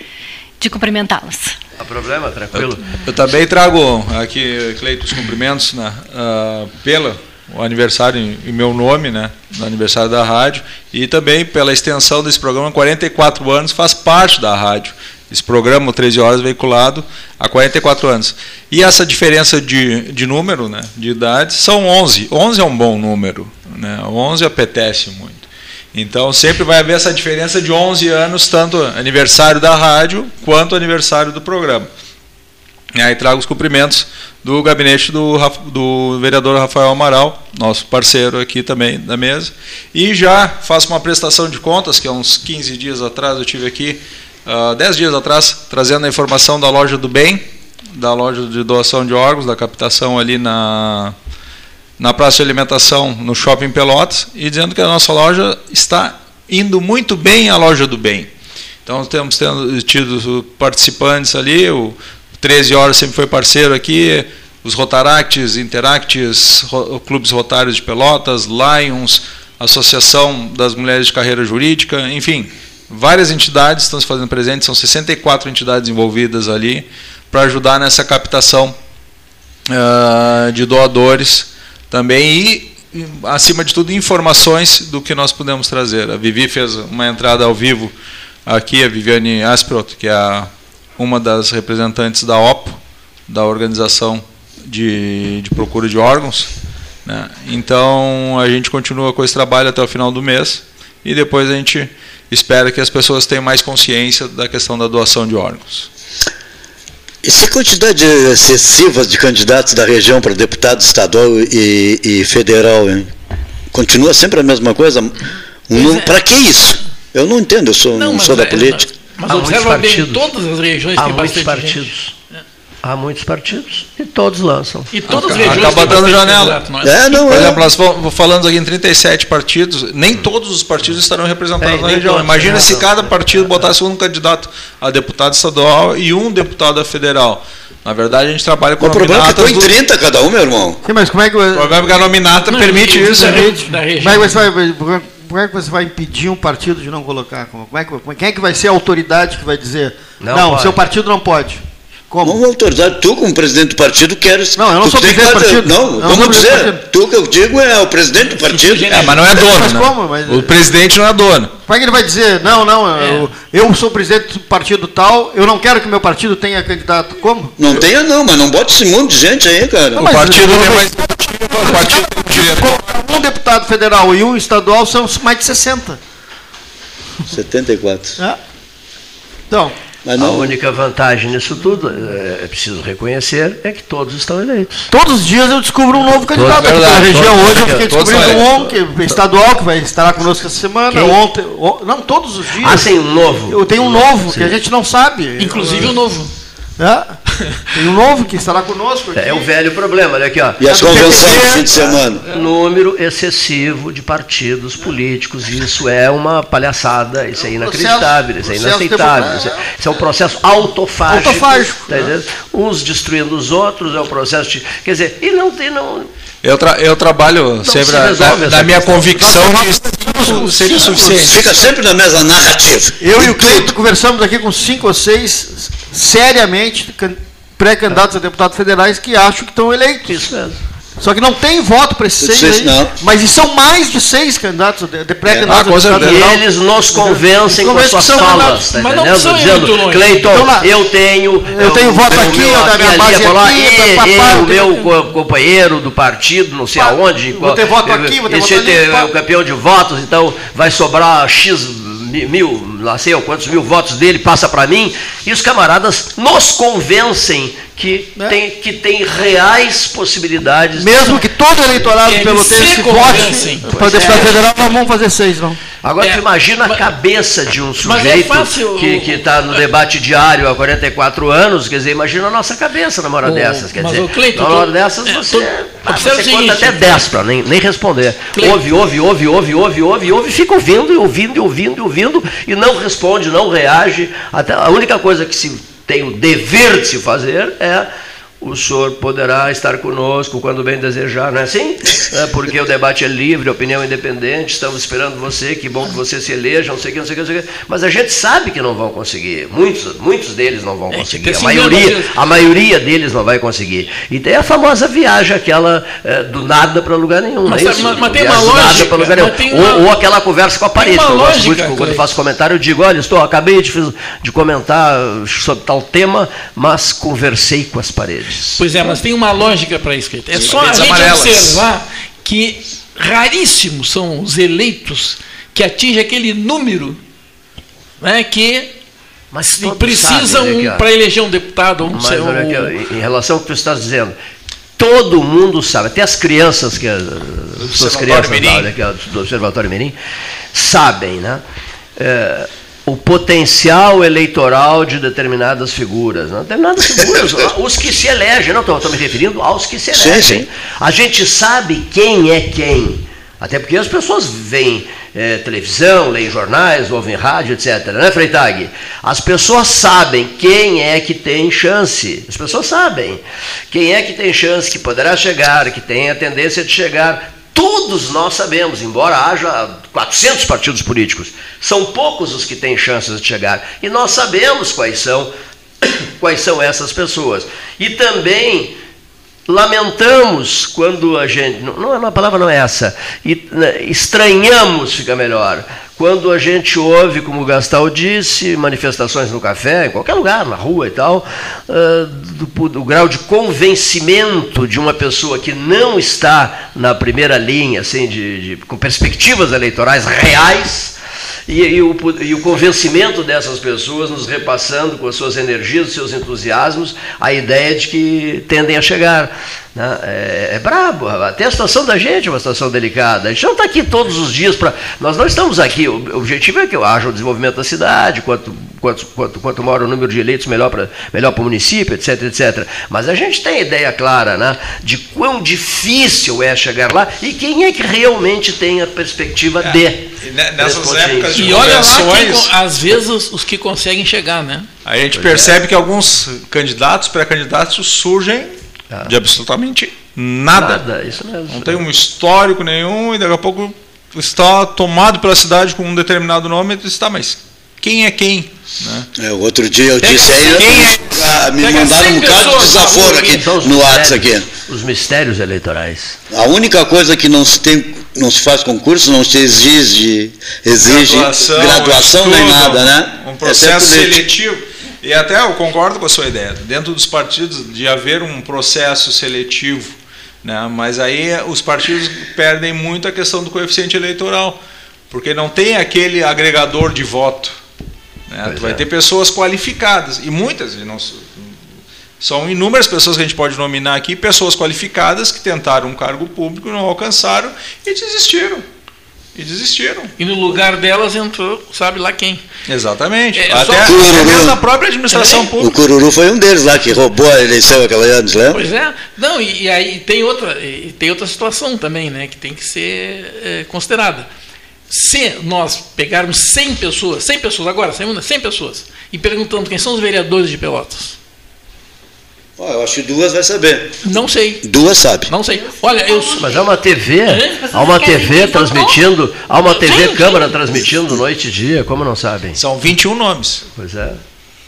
de cumprimentá-los. Não problema, tranquilo. Eu, eu, também trago aqui, Cleito, os cumprimentos né, uh, pela o aniversário em, meu nome, né, no aniversário da rádio, e também pela extensão desse programa, 44 anos, faz parte da rádio. Esse programa, 13 horas, veiculado há 44 anos. E essa diferença de, de número, né, de idade, são 11. 11 é um bom número. Né, 11 apetece muito. Então sempre vai haver essa diferença de 11 anos, tanto aniversário da rádio quanto aniversário do programa. E aí trago os cumprimentos do gabinete do, do vereador Rafael Amaral, nosso parceiro aqui também da mesa. E já faço uma prestação de contas, que há uns 15 dias atrás eu tive aqui, ah, 10 dias atrás, trazendo a informação da loja do bem, da loja de doação de órgãos, da captação ali na na praça de alimentação no Shopping Pelotas e dizendo que a nossa loja está indo muito bem a loja do bem. Então temos tendo, tido participantes ali, o 13 Horas sempre foi parceiro aqui, os Rotaractes, Interactes, Clubes Rotários de Pelotas, Lions, Associação das Mulheres de Carreira Jurídica, enfim, várias entidades estão se fazendo presentes, são 64 entidades envolvidas ali para ajudar nessa captação uh, de doadores também e, acima de tudo, informações do que nós podemos trazer. A Vivi fez uma entrada ao vivo aqui, a Viviane Asprot, que é a, uma das representantes da OPO, da Organização de, de Procura de Órgãos. Né? Então, a gente continua com esse trabalho até o final do mês e depois a gente espera que as pessoas tenham mais consciência da questão da doação de órgãos. E se a quantidade excessiva de candidatos da região para deputado estadual e, e federal hein? continua sempre a mesma coisa? É. Para que isso? Eu não entendo, eu sou, não, não sou da é, política. Mas, mas observa bem, todas as regiões Há tem bastante partidos. Gente. Há muitos partidos e todos lançam. E as regiões Acaba dando janela. É? é, não, Por é. exemplo, nós falando aqui em 37 partidos, nem todos os partidos estarão representados é, na região. Todos, Imagina se cada partido botasse um candidato a deputado estadual e um deputado a federal. Na verdade, a gente trabalha com o problema é que põe do... 30 cada um, meu irmão. Sim, mas como é que... O problema é que a nominata não, permite isso. Da, da região. Como é que você vai... Como é que você vai impedir um partido de não colocar? Como é que, quem é que vai ser a autoridade que vai dizer não, não seu partido não pode? Como? Uma autoridade, tu como presidente do partido queres. Não, eu não sou presidente do partido. Não, eu vamos dizer, tu que eu digo é o presidente do partido. É, mas não é dono. Mas né? como? Mas... O presidente não é dono. Como é que ele vai dizer, não, não, é. eu, eu, sou presidente do partido tal, eu não quero que meu partido tenha candidato. Como? Não eu... tenha não, mas não bota esse monte de gente aí, cara. Não, o partido tem mais. O partido Um deputado federal e um estadual são mais de 60. 74. É. Então. Mas não... A única vantagem nisso tudo, é, é preciso reconhecer, é que todos estão eleitos. Todos os dias eu descubro um novo candidato aqui na região. Hoje eu fiquei descobrindo um que, estadual, que vai estar conosco essa semana. Quem? Ontem, não, todos os dias. Ah, sim, um novo. Eu tenho um novo, sim. que a gente não sabe. Inclusive o um novo. É? Tem um novo que estará conosco aqui. É o velho problema, olha aqui, ó. E as convenções do fim de semana? Número excessivo de partidos políticos, isso é uma palhaçada, isso é inacreditável, isso é inaceitável. Isso é, isso é um processo autofágico. Autofágico. Tá entendendo? Uns destruindo os outros, é um processo de. Quer dizer, e não tem. Não, Eu, tra eu trabalho sempre se essa na minha questão. convicção que isso seria suficiente. Fica sempre na mesma narrativa. Eu e o Cleiton conversamos aqui com cinco ou seis, seriamente, can- pré-candidatos a deputados federais que acham que estão eleitos. Isso mesmo. Só que não tem voto para esses seis Seis aí. não. Mas e são mais de seis candidatos, de, de pré-candidatos certeza. E eles nos convencem com suas falas, tá Mas não entendendo? são Dizendo. Cleiton, Então eu tenho. eu tenho voto aqui, meu eu da minha base aqui, eu o meu co- companheiro do partido, não sei Pá, aonde. vou ter voto aqui, vou ter esse voto ali, é pá. o campeão de votos, então vai sobrar X mil, não sei quantos mil votos dele, passa para mim. E os camaradas nos convencem que, Né? tem, que tem reais possibilidades. Mesmo que todo eleitorado pelotense se vote para Pois deputado é. federal, não vamos fazer seis, não. Agora É, tu imagina a mas- cabeça de um é sujeito fácil- que está no debate diário há 44 anos, quer dizer, imagina a nossa cabeça numa hora dessas. Quer dizer, Cleiton, numa hora dessas é, você, observa você o conta seguinte, até 10 para nem, nem responder. Cleiton. Ouve, ouve, ouve, ouve, ouve, ouve, ouve, fica ouvindo e ouvindo e ouvindo e ouvindo e não responde, não reage. Até a única coisa que se tem o dever de se fazer é o senhor poderá estar conosco quando bem desejar, não é assim? É porque o debate é livre, a opinião é independente, estamos esperando você, que bom que você se eleja, não sei o que, não sei o que, não sei o que. Mas a gente sabe que não vão conseguir, muitos, muitos deles não vão É, conseguir, a maioria, a maioria deles não vai conseguir. E tem a famosa viagem, aquela é, do nada para lugar nenhum, Mas é sabe, isso? mas- mas tem uma lógica, tem Ou, uma- ou aquela conversa com a parede, uma eu gosto lógica, muito, quando Cleiton. faço comentário, eu digo, olha, estou, acabei de, de comentar sobre tal tema, mas conversei com as paredes. Pois é, mas tem uma lógica para isso, Cleiton. É só a gente amarelas. observar que raríssimos são os eleitos que atingem aquele número né, que Mas precisam aqui, para eleger um deputado. Um, Mas aqui, um- ó, em- relação ao que tu estás dizendo, todo mundo sabe, até as crianças, que as suas crianças Mirim. aqui, do Observatório Mirim, sabem, né? É, o potencial eleitoral de determinadas figuras. Né? Determinadas figuras, os que se elegem, não estou me referindo aos que se Sim, elegem. sim. A gente sabe quem é quem. Até porque as pessoas veem eh, televisão, leem jornais, ouvem rádio, etc. Né, Freitag? As pessoas sabem quem é que tem chance. As pessoas sabem. Quem é que tem chance, que poderá chegar, que tem a tendência de chegar. Todos nós sabemos, embora haja 400 partidos políticos, são poucos os que têm chances de chegar. E nós sabemos quais são, quais são essas pessoas. E também lamentamos quando a gente. Não, não, a palavra não é essa. Né, estranhamos, fica melhor. Quando a gente ouve, como o Gastal disse, manifestações no café, em qualquer lugar, na rua e tal, ah, do, do grau de convencimento de uma pessoa que não está na primeira linha, assim, de, de- com perspectivas eleitorais reais, e, e o, e o convencimento dessas pessoas nos repassando com as suas energias, os seus entusiasmos, a ideia de que tendem a chegar. né? É, é brabo, até a situação da gente é uma situação delicada. A gente não está aqui todos os dias para. Nós não estamos aqui. O objetivo é que haja o desenvolvimento da cidade, quanto, quanto, quanto, quanto maior o número de eleitos, melhor para melhor o município, etc, etc. Mas a gente tem ideia clara né, de quão difícil é chegar lá e quem é que realmente tem a perspectiva de. E ne- nessas épocas de E olha lá, quem, às vezes, os, os que conseguem chegar, né? a gente é. percebe que alguns candidatos, pré-candidatos, surgem de absolutamente nada. Nada, isso mesmo. Não tem um histórico nenhum e daqui a pouco está tomado pela cidade com um determinado nome e diz, tá, mas quem é quem? Né? É, o outro dia eu Pega disse aí, quem é- ah, me mandaram 100 um bocado de desaforo rua aqui Então, no WhatsApp aqui. Os mistérios eleitorais. A única coisa que não se tem, não se faz concurso, não se exige, exige graduação, nem estudo, nada, né? Um É processo político. seletivo. E até eu concordo com a sua ideia. Dentro dos partidos, de haver um processo seletivo. Né? Mas aí os partidos perdem muito a questão do coeficiente eleitoral. Porque não tem aquele agregador de voto. Né? Tu vai é. ter pessoas qualificadas. E muitas, e não, são inúmeras pessoas que a gente pode nominar aqui, pessoas qualificadas que tentaram um cargo público, não alcançaram e desistiram. E desistiram. E no lugar delas entrou, sabe lá quem. Exatamente. É, até, até na própria administração O pública. Cururu foi um deles lá que roubou a eleição aquela ano, lembra? Pois é. Não, e, e aí tem outra, e tem outra situação também, né, que tem que ser é, considerada. Se nós pegarmos 100 pessoas, 100 pessoas agora, 100, 100 pessoas, e perguntando quem são os vereadores de Pelotas, Ó, eu acho que duas vai saber. não sei. Duas sabe. Não sei. Olha, eu Mas há uma TV, há uma TV transmitindo, há uma TV câmara transmitindo noite e dia, como não sabem? São 21 nomes. Pois é.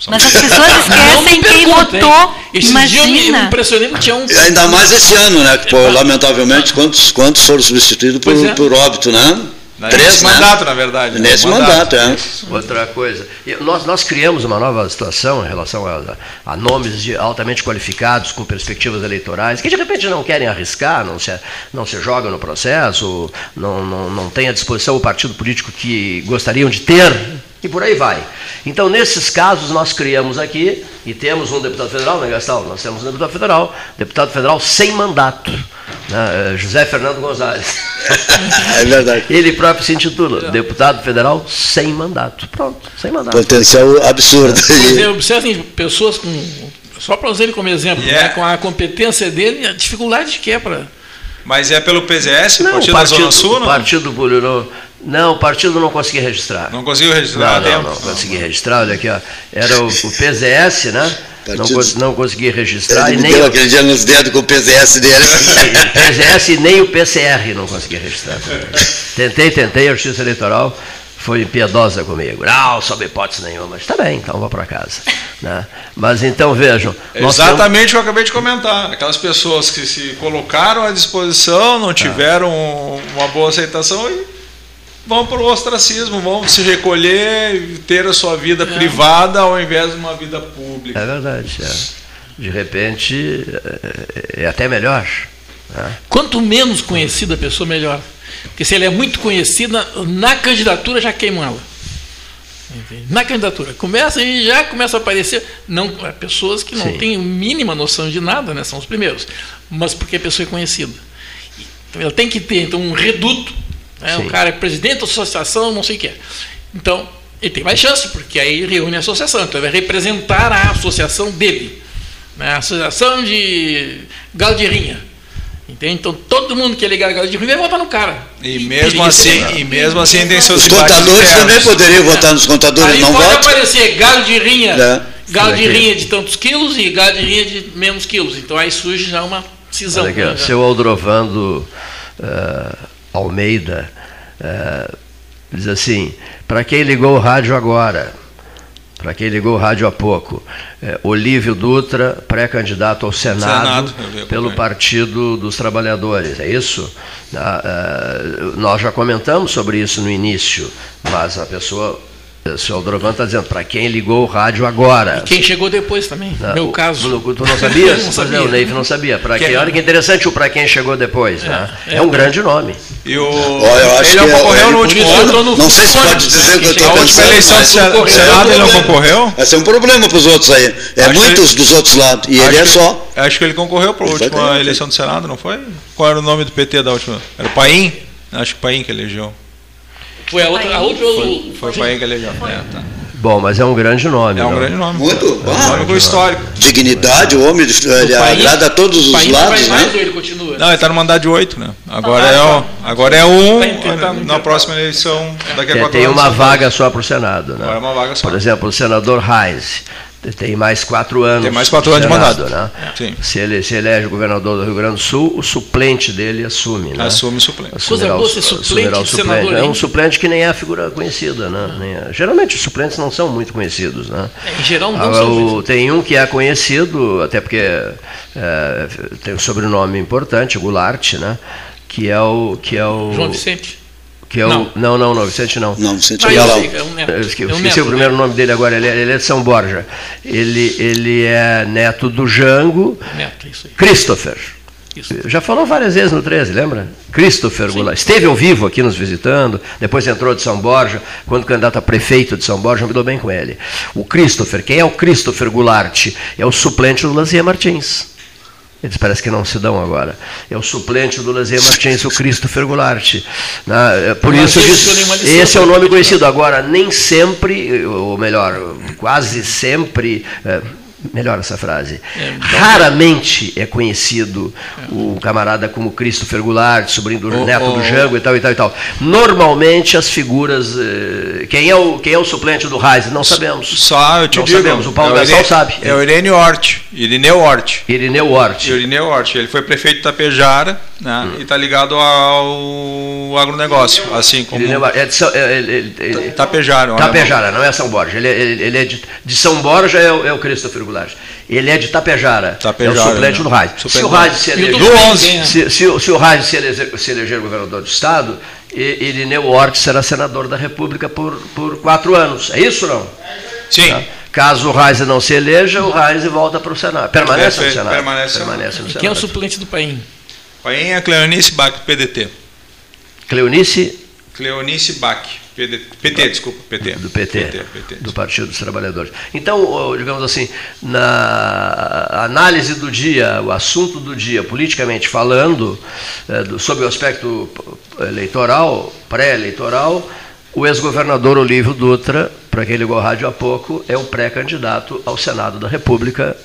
Mas as pessoas esquecem quem votou. Esses dias eu me Imagina. impressionei que tinha um. E ainda mais esse ano, né? Que, pô, lamentavelmente, quantos, quantos foram substituídos por, é. por óbito, né? Nesse Três, né? mandato, na verdade. né? Nesse mandato, é. Outra coisa. E Nós, nós criamos uma nova situação em relação a, a nomes de altamente qualificados com perspectivas eleitorais, que de repente não querem arriscar, não se, não se jogam no processo, não, não, não têm à disposição o partido político que gostariam de ter, e por aí vai. Então, nesses casos, nós criamos aqui, e temos um deputado federal, né, Gastão? Nós temos um deputado federal, deputado federal sem mandato, né, José Fernando Gonzalez. É verdade. Ele próprio se intitula deputado federal sem mandato. Pronto, sem mandato. Potencial absurdo. É, observem pessoas com. Só para usar ele como exemplo, Yeah. né, com a competência dele, a dificuldade que é para. Mas é pelo PZS, Não, Partido, o partido, da Zona Sul, o não? partido Boliro, não, o partido não conseguia registrar. Não conseguiu registrar Não, tempo? não, não consegui registrar, olha aqui, ó. Era o, o PZS, né? Não, Partido- não consegui registrar Ele e nem deu aquele dia nos dedos com o PZS dele. PZS e nem o PCR não consegui registrar. Tentei, tentei, a Justiça Eleitoral foi impiedosa comigo. Não, sob hipótese nenhuma. Está bem, então vou para casa. Né? Mas então vejam. Exatamente o que eu acabei de comentar. Aquelas pessoas que se colocaram à disposição, não tiveram uma boa aceitação e vão para o ostracismo, vão se recolher e ter a sua vida privada ao invés de uma vida pública. É verdade. é. De repente, é, é até melhor. né? Quanto menos conhecida a pessoa, melhor. Porque se ela é muito conhecida, na candidatura já queimam ela. Na candidatura. Começa e já começa a aparecer não, é, pessoas que não Sim. têm mínima noção de nada, né? são os primeiros. Mas porque a pessoa é conhecida. Então ela tem que ter então, um reduto. Né? Sim. O cara é presidente da associação, não sei o que é. Então, ele tem mais chance, porque aí reúne a associação. Então, ele vai representar a associação dele. Né? A associação de Galo de Rinha. Entende? Então, todo mundo que é ligado a Galo de Rinha vai votar no cara. E mesmo assim, e mesmo assim tem seus Os contadores também poderiam votar nos contadores, Aí não pode votam? aparecer galo de rinha, É. galo de rinha tantos quilos e galo de rinha de menos quilos. Então aí surge já uma cisão. Olha aqui, né? seu Aldrovando eh, Almeida eh, diz assim: para quem ligou o rádio agora, para quem ligou o rádio há pouco, eh, Olívio Dutra, pré-candidato ao Senado, Senado, pelo. Partido dos Trabalhadores, é isso? Ah, eh, nós já comentamos sobre isso no início, mas a pessoa. O senhor Aldrovando está dizendo, para quem ligou o rádio agora. Quem chegou depois também, Não, no meu o- caso. no- tu não sabias? não Pois sabia. é, o Neif não sabia. Pra Que quem, é- olha que interessante o para quem chegou depois. né? é. É, um grande nome. E o, Olha, eu acho ele não que é- concorreu ele- no último ano. no Não sei se pode dizer que eu estou A última pensando. eleição do mas- Sen- do É um Senado ele não problema. concorreu? Vai ser um problema para os outros aí. É Acho muitos que- dos outros lados. E ele é que- só. Acho que ele concorreu para a Ele última eleição do Senado, não foi? Qual era o nome do PT da última? Era o Paim? Acho que o Paim que elegeu. Foi a outra. A outra Foi, foi Paim que elegeu. É, tá. Bom, mas é um grande nome. É um não? grande nome. Muito. É um nome com histórico. dignidade, o homem ele País- agrada a todos os País lados, vai mais né? ele continua? Não, ele está no mandato de oito, né? Agora, Ah, é, tá. o, agora é um. Tá tá na próxima eleição, daqui a quatro tem uma vaga só para o Senado. Né? Agora é uma vaga só. Por exemplo, o senador Reis tem mais quatro anos. Tem mais quatro no anos de Senado, mandato. Né? Sim. Se ele se elege governador do Rio Grande do Sul, o suplente dele assume. Né? Assume o suplente. Assumirá boa o- suplente assumirá o de suplente. É um suplente que nem é a figura conhecida. Né? Nem é- Geralmente os suplentes não são muito conhecidos. Né? É, em geral, não são o- Tem um que é conhecido, até porque é, tem um sobrenome importante, Goulart, né? que é o. Que é o João Vicente. Que é Não. o, não, não, não, Vicente não. Não, Vicente eu Galão. sei, é um neto. Eu esque- eu É um esqueci neto, o primeiro né? nome dele agora, ele é, ele é de São Borja. Ele, ele é neto do Jango Neto, isso aí. Christopher. Isso. Já falou várias vezes no 13, lembra? Christopher Goulart. Esteve ao vivo aqui nos visitando, depois entrou de São Borja, quando candidato a prefeito de São Borja, me dou bem com ele. O Christopher, quem é o Christopher Goulart? É o suplente do Lazier Martins. Eles parece que não se dão agora. É o suplente do Lazer Martins, o Christopher Goulart. Né? Por isso, esse é o nome conhecido. Agora, nem sempre, ou melhor, quase sempre, é, melhor essa frase. É, então, Raramente é conhecido é. o camarada como Christopher Goulart, sobrinho do oh, neto oh, do Jango e tal e tal e tal. Normalmente as figuras. Eh, quem é o, quem é o suplente do Reis? Não sabemos. Só eu te Não digo. sabemos. O Paulo é Gastal sabe. É o Irene Hort. Irineu Hort. Irineu Hort. Irineu Hort. Ele foi prefeito de Tapejara né, hum. e está ligado ao agronegócio. Assim como. Irineu, é de São, é, ele, ele, Tapejara. Tapejara, não é São Borja. Ele, ele, ele é de, de São Borja, é o, é o Christopher Goulart. Ele é de Tapejara. Tapejara é o suplente né? do Raiz. Se o Raiz se eleger, se, se, se o Raiz se eleger, se eleger governador do Estado, Irineu Hort será senador da República por, por quatro anos. É isso não? Sim. Tá? Caso o Reis não se eleja, o Reis volta para o Senado. Permanece no Senado. Permanece, permanece no Senado. Quem é o suplente do Paim? Paim é Cleonice Bach, PDT. Cleonice? Cleonice Bach. PT, desculpa, PT. Do PT, PT, PT, do Partido dos Trabalhadores. Então, digamos assim, na análise do dia, o assunto do dia, politicamente falando, é, sob o aspecto eleitoral, pré-eleitoral, o ex-governador Olívio Dutra, para quem ligou a rádio há pouco, é o pré-candidato ao Senado da República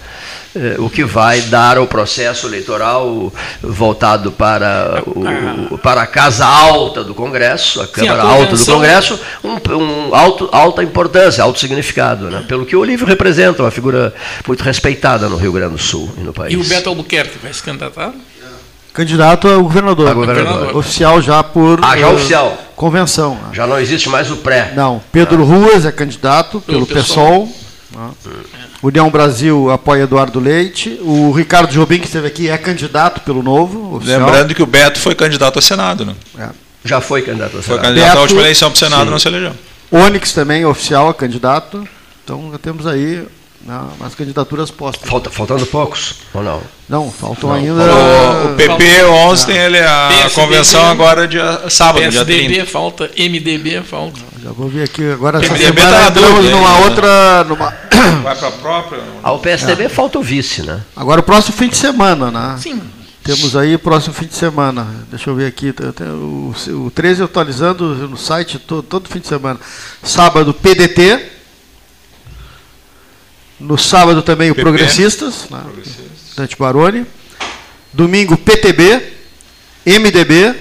o que vai dar ao processo eleitoral voltado para, o, para a Casa Alta do Congresso, a Câmara Sim, a Alta do Congresso, um, um alto, alta importância, alto significado, né? pelo que o Olívio representa, uma figura muito respeitada no Rio Grande do Sul e no país. E o Beto Albuquerque vai se candidatar? Candidato a governador. A governador. Oficial já por. Ah, já uh, oficial. Convenção. Já não existe mais o pré. Não. Pedro ah. Ruas é candidato pelo, pelo PSOL. PSOL. Hum. União Brasil apoia Eduardo Leite. O Ricardo Jobim, que esteve aqui, é candidato pelo Novo. Oficial. Lembrando que o Beto foi candidato a Senado, né? É. Já foi candidato a Senado. Foi candidato Beto, à última eleição para o Senado, sim. não se elegeu. Onyx também, oficial, é candidato. Então já temos aí não, as candidaturas postas. Falta, faltando poucos, ou não? Não, faltam não. ainda. O, o PP ontem, ele, a PSDB, convenção agora de sábado, PSDB dia 30. falta, MDB falta. Já vou ver aqui agora. essa MDB tá entramos numa outra. Numa... Vai para a própria. Ao PSDB é. falta o vice, né? Agora o próximo fim de semana, né? Sim. Temos aí próximo fim de semana. Deixa eu ver aqui. O, o 13 atualizando no site todo, todo fim de semana. Sábado, PDT. No sábado também o PP, Progressistas, né? Dante Baroni. Domingo PTB, MDB,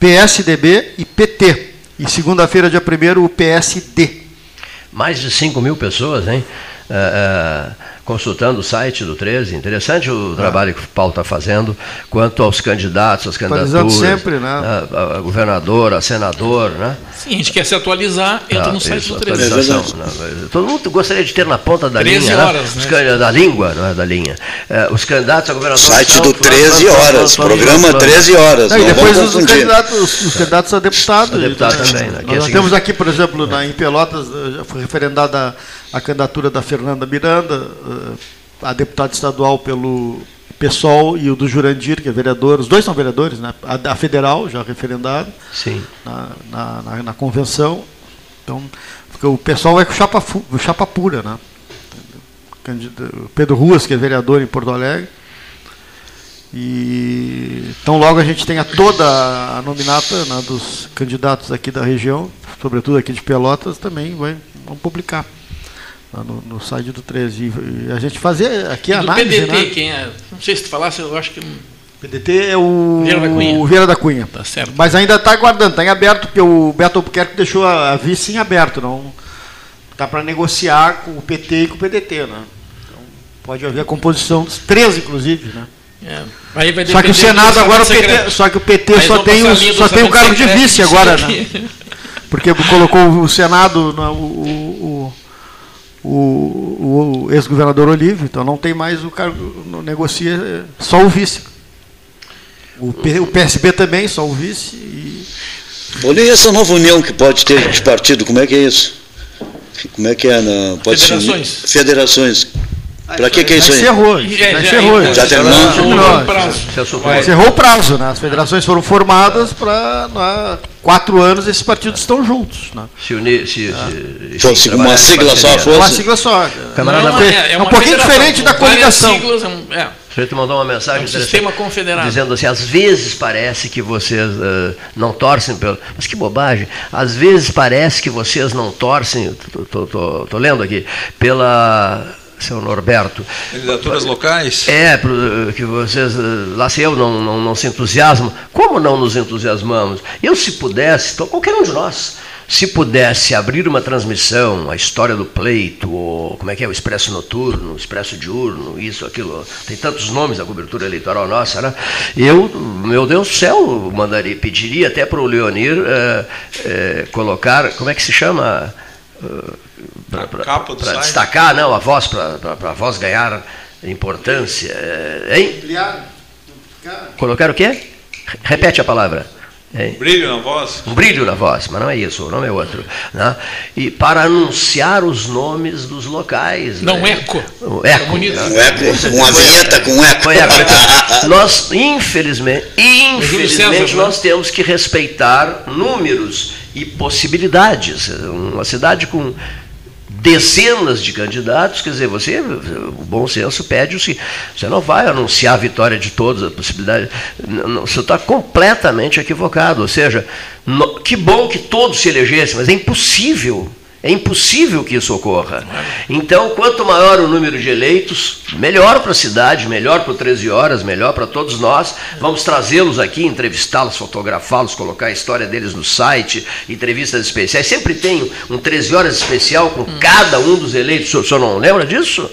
PSDB e PT. E segunda-feira, dia 1 o PSD. Mais de 5 mil pessoas, hein? Uh, uh consultando o site do 13. Interessante o é. trabalho que o Paulo está fazendo quanto aos candidatos, às candidaturas. sempre, né? A, a, governador, a senador, né? Sim, a gente quer se atualizar, entra ah, no site isso, do 13. Né? Todo mundo gostaria de ter na ponta da 13 linha. Né? horas, né? Os, da língua, não é da linha. É, os candidatos a governador. Site do 13 horas, programa 13 horas. Não, e depois os, candidatos, os candidatos a deputado. A deputado também, né? Nós, nós temos aqui, por exemplo, na, em Pelotas, já foi referendada a candidatura da Fernanda Miranda, eh, a deputada estadual pelo PSOL e o do Jurandir, que é vereador, os dois são vereadores, né? a, a federal, já referendado Sim. Na, na, na, na convenção. Então, o pessoal vai com chapa, chapa pura. Né? Pedro Ruas, que é vereador em Porto Alegre. E então logo a gente tenha toda a nominata né, dos candidatos aqui da região, sobretudo aqui de Pelotas, também vai, vão publicar no, no site do 13. E a gente fazer aqui a análise. PDT, né? quem é? Não sei se tu falasse, eu acho que. PDT é o Vieira da Cunha. O Vieira da Cunha. Tá certo. Mas ainda está aguardando, está em aberto, porque o Beto Albuquerque deixou a vice em aberto. não Está para negociar com o PT e com o PDT. Né? Então, pode haver a composição dos três, inclusive. Né? É. Aí vai só que o Senado agora o PT, só que o PT só tem, o, só tem o cargo de vice agora, né? Porque colocou o Senado, no, o, o o, o ex-governador Olívio, então não tem mais o cargo, não negocia só o vice. O, o PSB também, só o vice. E... Olha essa nova união que pode ter de partido, como é que é isso? Como é que é? Na, pode Federações. Ser, federações. Para que, que é isso aí? Encerrou. Já, encerrou. Já terminou? Encerrou o prazo. Né? As federações foram formadas para né, quatro anos esses partidos estão juntos. Né? Se unir, se, se, fosse uma sigla só fosse. Uma sigla só. Não, é, é, é, um pouquinho diferente da coligação. Siglas, é, sujeito mandou uma mensagem. É um sistema confederado. Dizendo assim: às vezes parece que vocês uh, não torcem pelo. Mas que bobagem! Às vezes parece que vocês não torcem. Estou lendo aqui. Pela seu Norberto. Candidaturas locais? É, que vocês, lá se eu não, não, não se entusiasmam. Como não nos entusiasmamos? Eu, se pudesse, qualquer um de nós, se pudesse abrir uma transmissão, a história do pleito, ou como é que é, o expresso noturno, o expresso diurno, isso, aquilo, tem tantos nomes da cobertura eleitoral nossa, né? Eu, meu Deus do céu, mandaria, pediria até para o Leonir é, é, colocar, como é que se chama? Para destacar não, a voz, para a voz ganhar importância. É, hein? Colocar o quê? Repete a palavra. Um brilho na voz? Um brilho na voz, mas não é isso, o nome é outro. Né? E para anunciar os nomes dos locais. Não, né? eco. O eco. Né? Um eco, uma vinheta com eco. eco. nós, infelizmente, infelizmente, nós temos que respeitar números e possibilidades. Uma cidade com dezenas de candidatos, quer dizer, você, o bom senso pede o seguinte, você não vai anunciar a vitória de todos, a possibilidade, não, você está completamente equivocado, ou seja, no, que bom que todos se elegessem, mas é impossível é impossível que isso ocorra. Então, quanto maior o número de eleitos, melhor para a cidade, melhor para o 13 Horas, melhor para todos nós. Vamos trazê-los aqui, entrevistá-los, fotografá-los, colocar a história deles no site, entrevistas especiais. Sempre tem um 13 Horas especial com cada um dos eleitos. O senhor não lembra disso?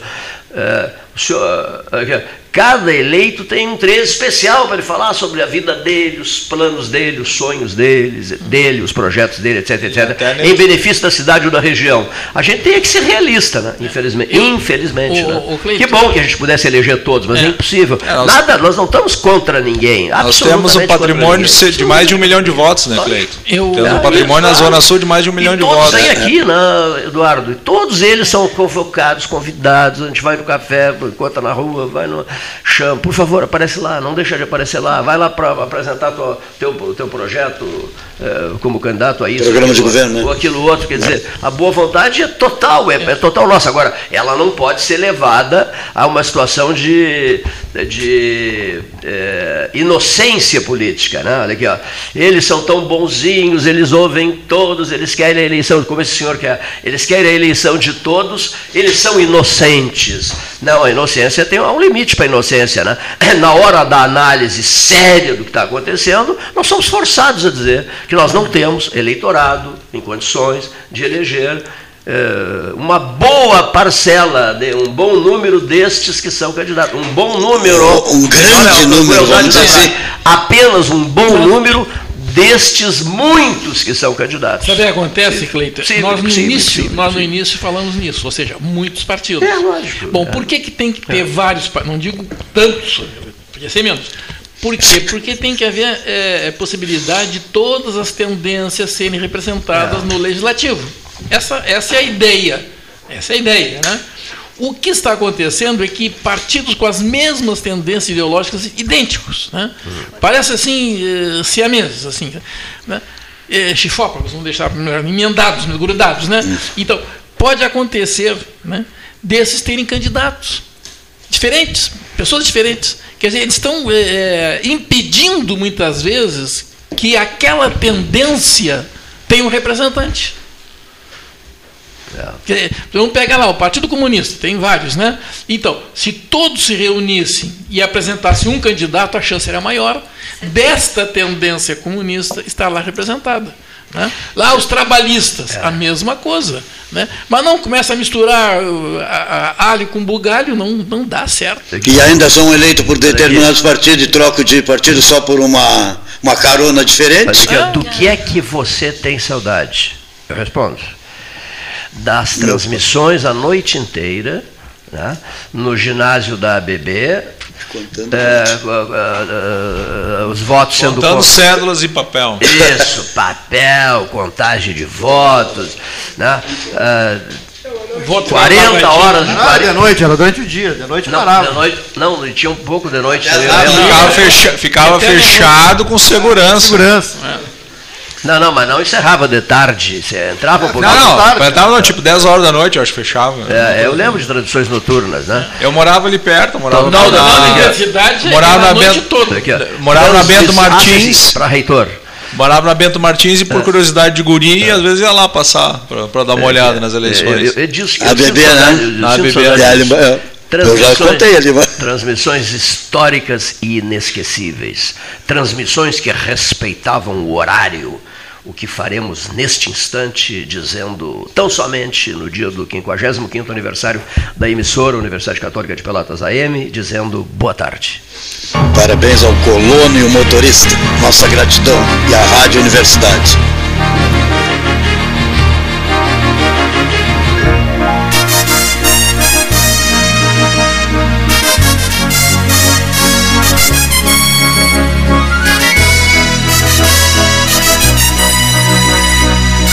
É, o senhor, é, Cada eleito tem um trecho especial para ele falar sobre a vida dele, os planos dele, os sonhos dele, dele, os projetos dele, etc, etc, em benefício da cidade ou da região. A gente tem que ser realista, né? infelizmente. Infelizmente. O, né? o que bom que a gente pudesse eleger todos, mas é, é impossível. É, nós, Nada, nós não estamos contra ninguém. Nós temos um patrimônio de mais de um milhão de votos, né, Cleito? Eu, temos um patrimônio na Zona Sul de mais de um milhão de votos. Todos aqui, né, Eduardo? E todos eles são convocados, convidados. A gente vai no café, encontra na rua, vai no chama, por favor, aparece lá, não deixa de aparecer lá, vai lá para apresentar o teu, teu projeto é, como candidato a isso. Programa de governo, né? Ou aquilo outro, quer dizer, a boa vontade é total, é, é total nossa. Agora, ela não pode ser levada a uma situação de, de é, inocência política. Né? Olha aqui, ó. Eles são tão bonzinhos, eles ouvem todos, eles querem a eleição, como esse senhor quer, eles querem a eleição de todos, eles são inocentes. Não, a inocência tem um limite para a inocência. Né? Na hora da análise séria do que está acontecendo, nós somos forçados a dizer que nós não temos eleitorado em condições de eleger é, uma boa parcela, de, um bom número destes que são candidatos. Um bom número. Um grande olha, número, vamos dizer assim. Apenas um bom número destes muitos que são candidatos. Sabe o que acontece, Cleiton? Nós, no, início, nós no início falamos nisso, ou seja, muitos partidos. É, lógico. Bom, é. por que, que tem que ter é. vários, não digo tantos, podia ser menos. Por quê? Porque tem que haver é, possibilidade de todas as tendências serem representadas é. no legislativo. Essa, essa é a ideia. Essa é a ideia, né? O que está acontecendo é que partidos com as mesmas tendências ideológicas idênticos, né? parece assim, eh, siameses, assim, né? Eh, chifópagos, vamos deixar emendados, grudados. Né? Então, pode acontecer né, desses terem candidatos diferentes, pessoas diferentes. Quer dizer, eles estão é, impedindo muitas vezes que aquela tendência tenha um representante. É. Vamos pegar lá, o Partido Comunista, tem vários, né? Então, se todos se reunissem e apresentassem um candidato, a chance era maior desta tendência comunista estar lá representada. Né? Lá os trabalhistas, é. a mesma coisa. Né? Mas não começa a misturar uh, a, a, alho com bugalho, não, não dá certo. E ainda são eleitos por determinados partidos e trocam de partido só por uma, uma carona diferente. Ah, do que é que você tem saudade? Eu respondo das transmissões a noite inteira, né, no ginásio da ABB, é, uh, uh, os votos Contando sendo Contando cédulas e papel. Isso, papel, contagem de votos. Né, Voto 40 horas de 40. de noite, era durante o dia, de noite não, parava. De noite, não, tinha um pouco de noite. ficava, fecha, ficava fechado com segurança. Segurança. É. Não, não, mas não encerrava de tarde. Você entrava um pouquinho Não, não, tarde. entrava não, tipo 10 horas da noite, eu acho que fechava. É, eu lembro de tradições noturnas, né? Eu morava ali perto, morava Não, na, não, na, não, universidade morava na a noite Bento, toda. Aqui, morava na Bento Martins. Para reitor. Morava na Bento Martins e por curiosidade de guri, às vezes ia lá passar para dar uma olhada nas eleições. Eu, eu, A eu sinto bebê, né? sinto bebê. É, é. Eu já contei ali, mas- Transmissões históricas e inesquecíveis. Transmissões que respeitavam o horário. O que faremos neste instante, dizendo tão somente no dia do 55º aniversário da emissora Universidade Católica de Pelotas AM, dizendo boa tarde. Parabéns ao colono e o motorista. Nossa gratidão. E à Rádio Universidade.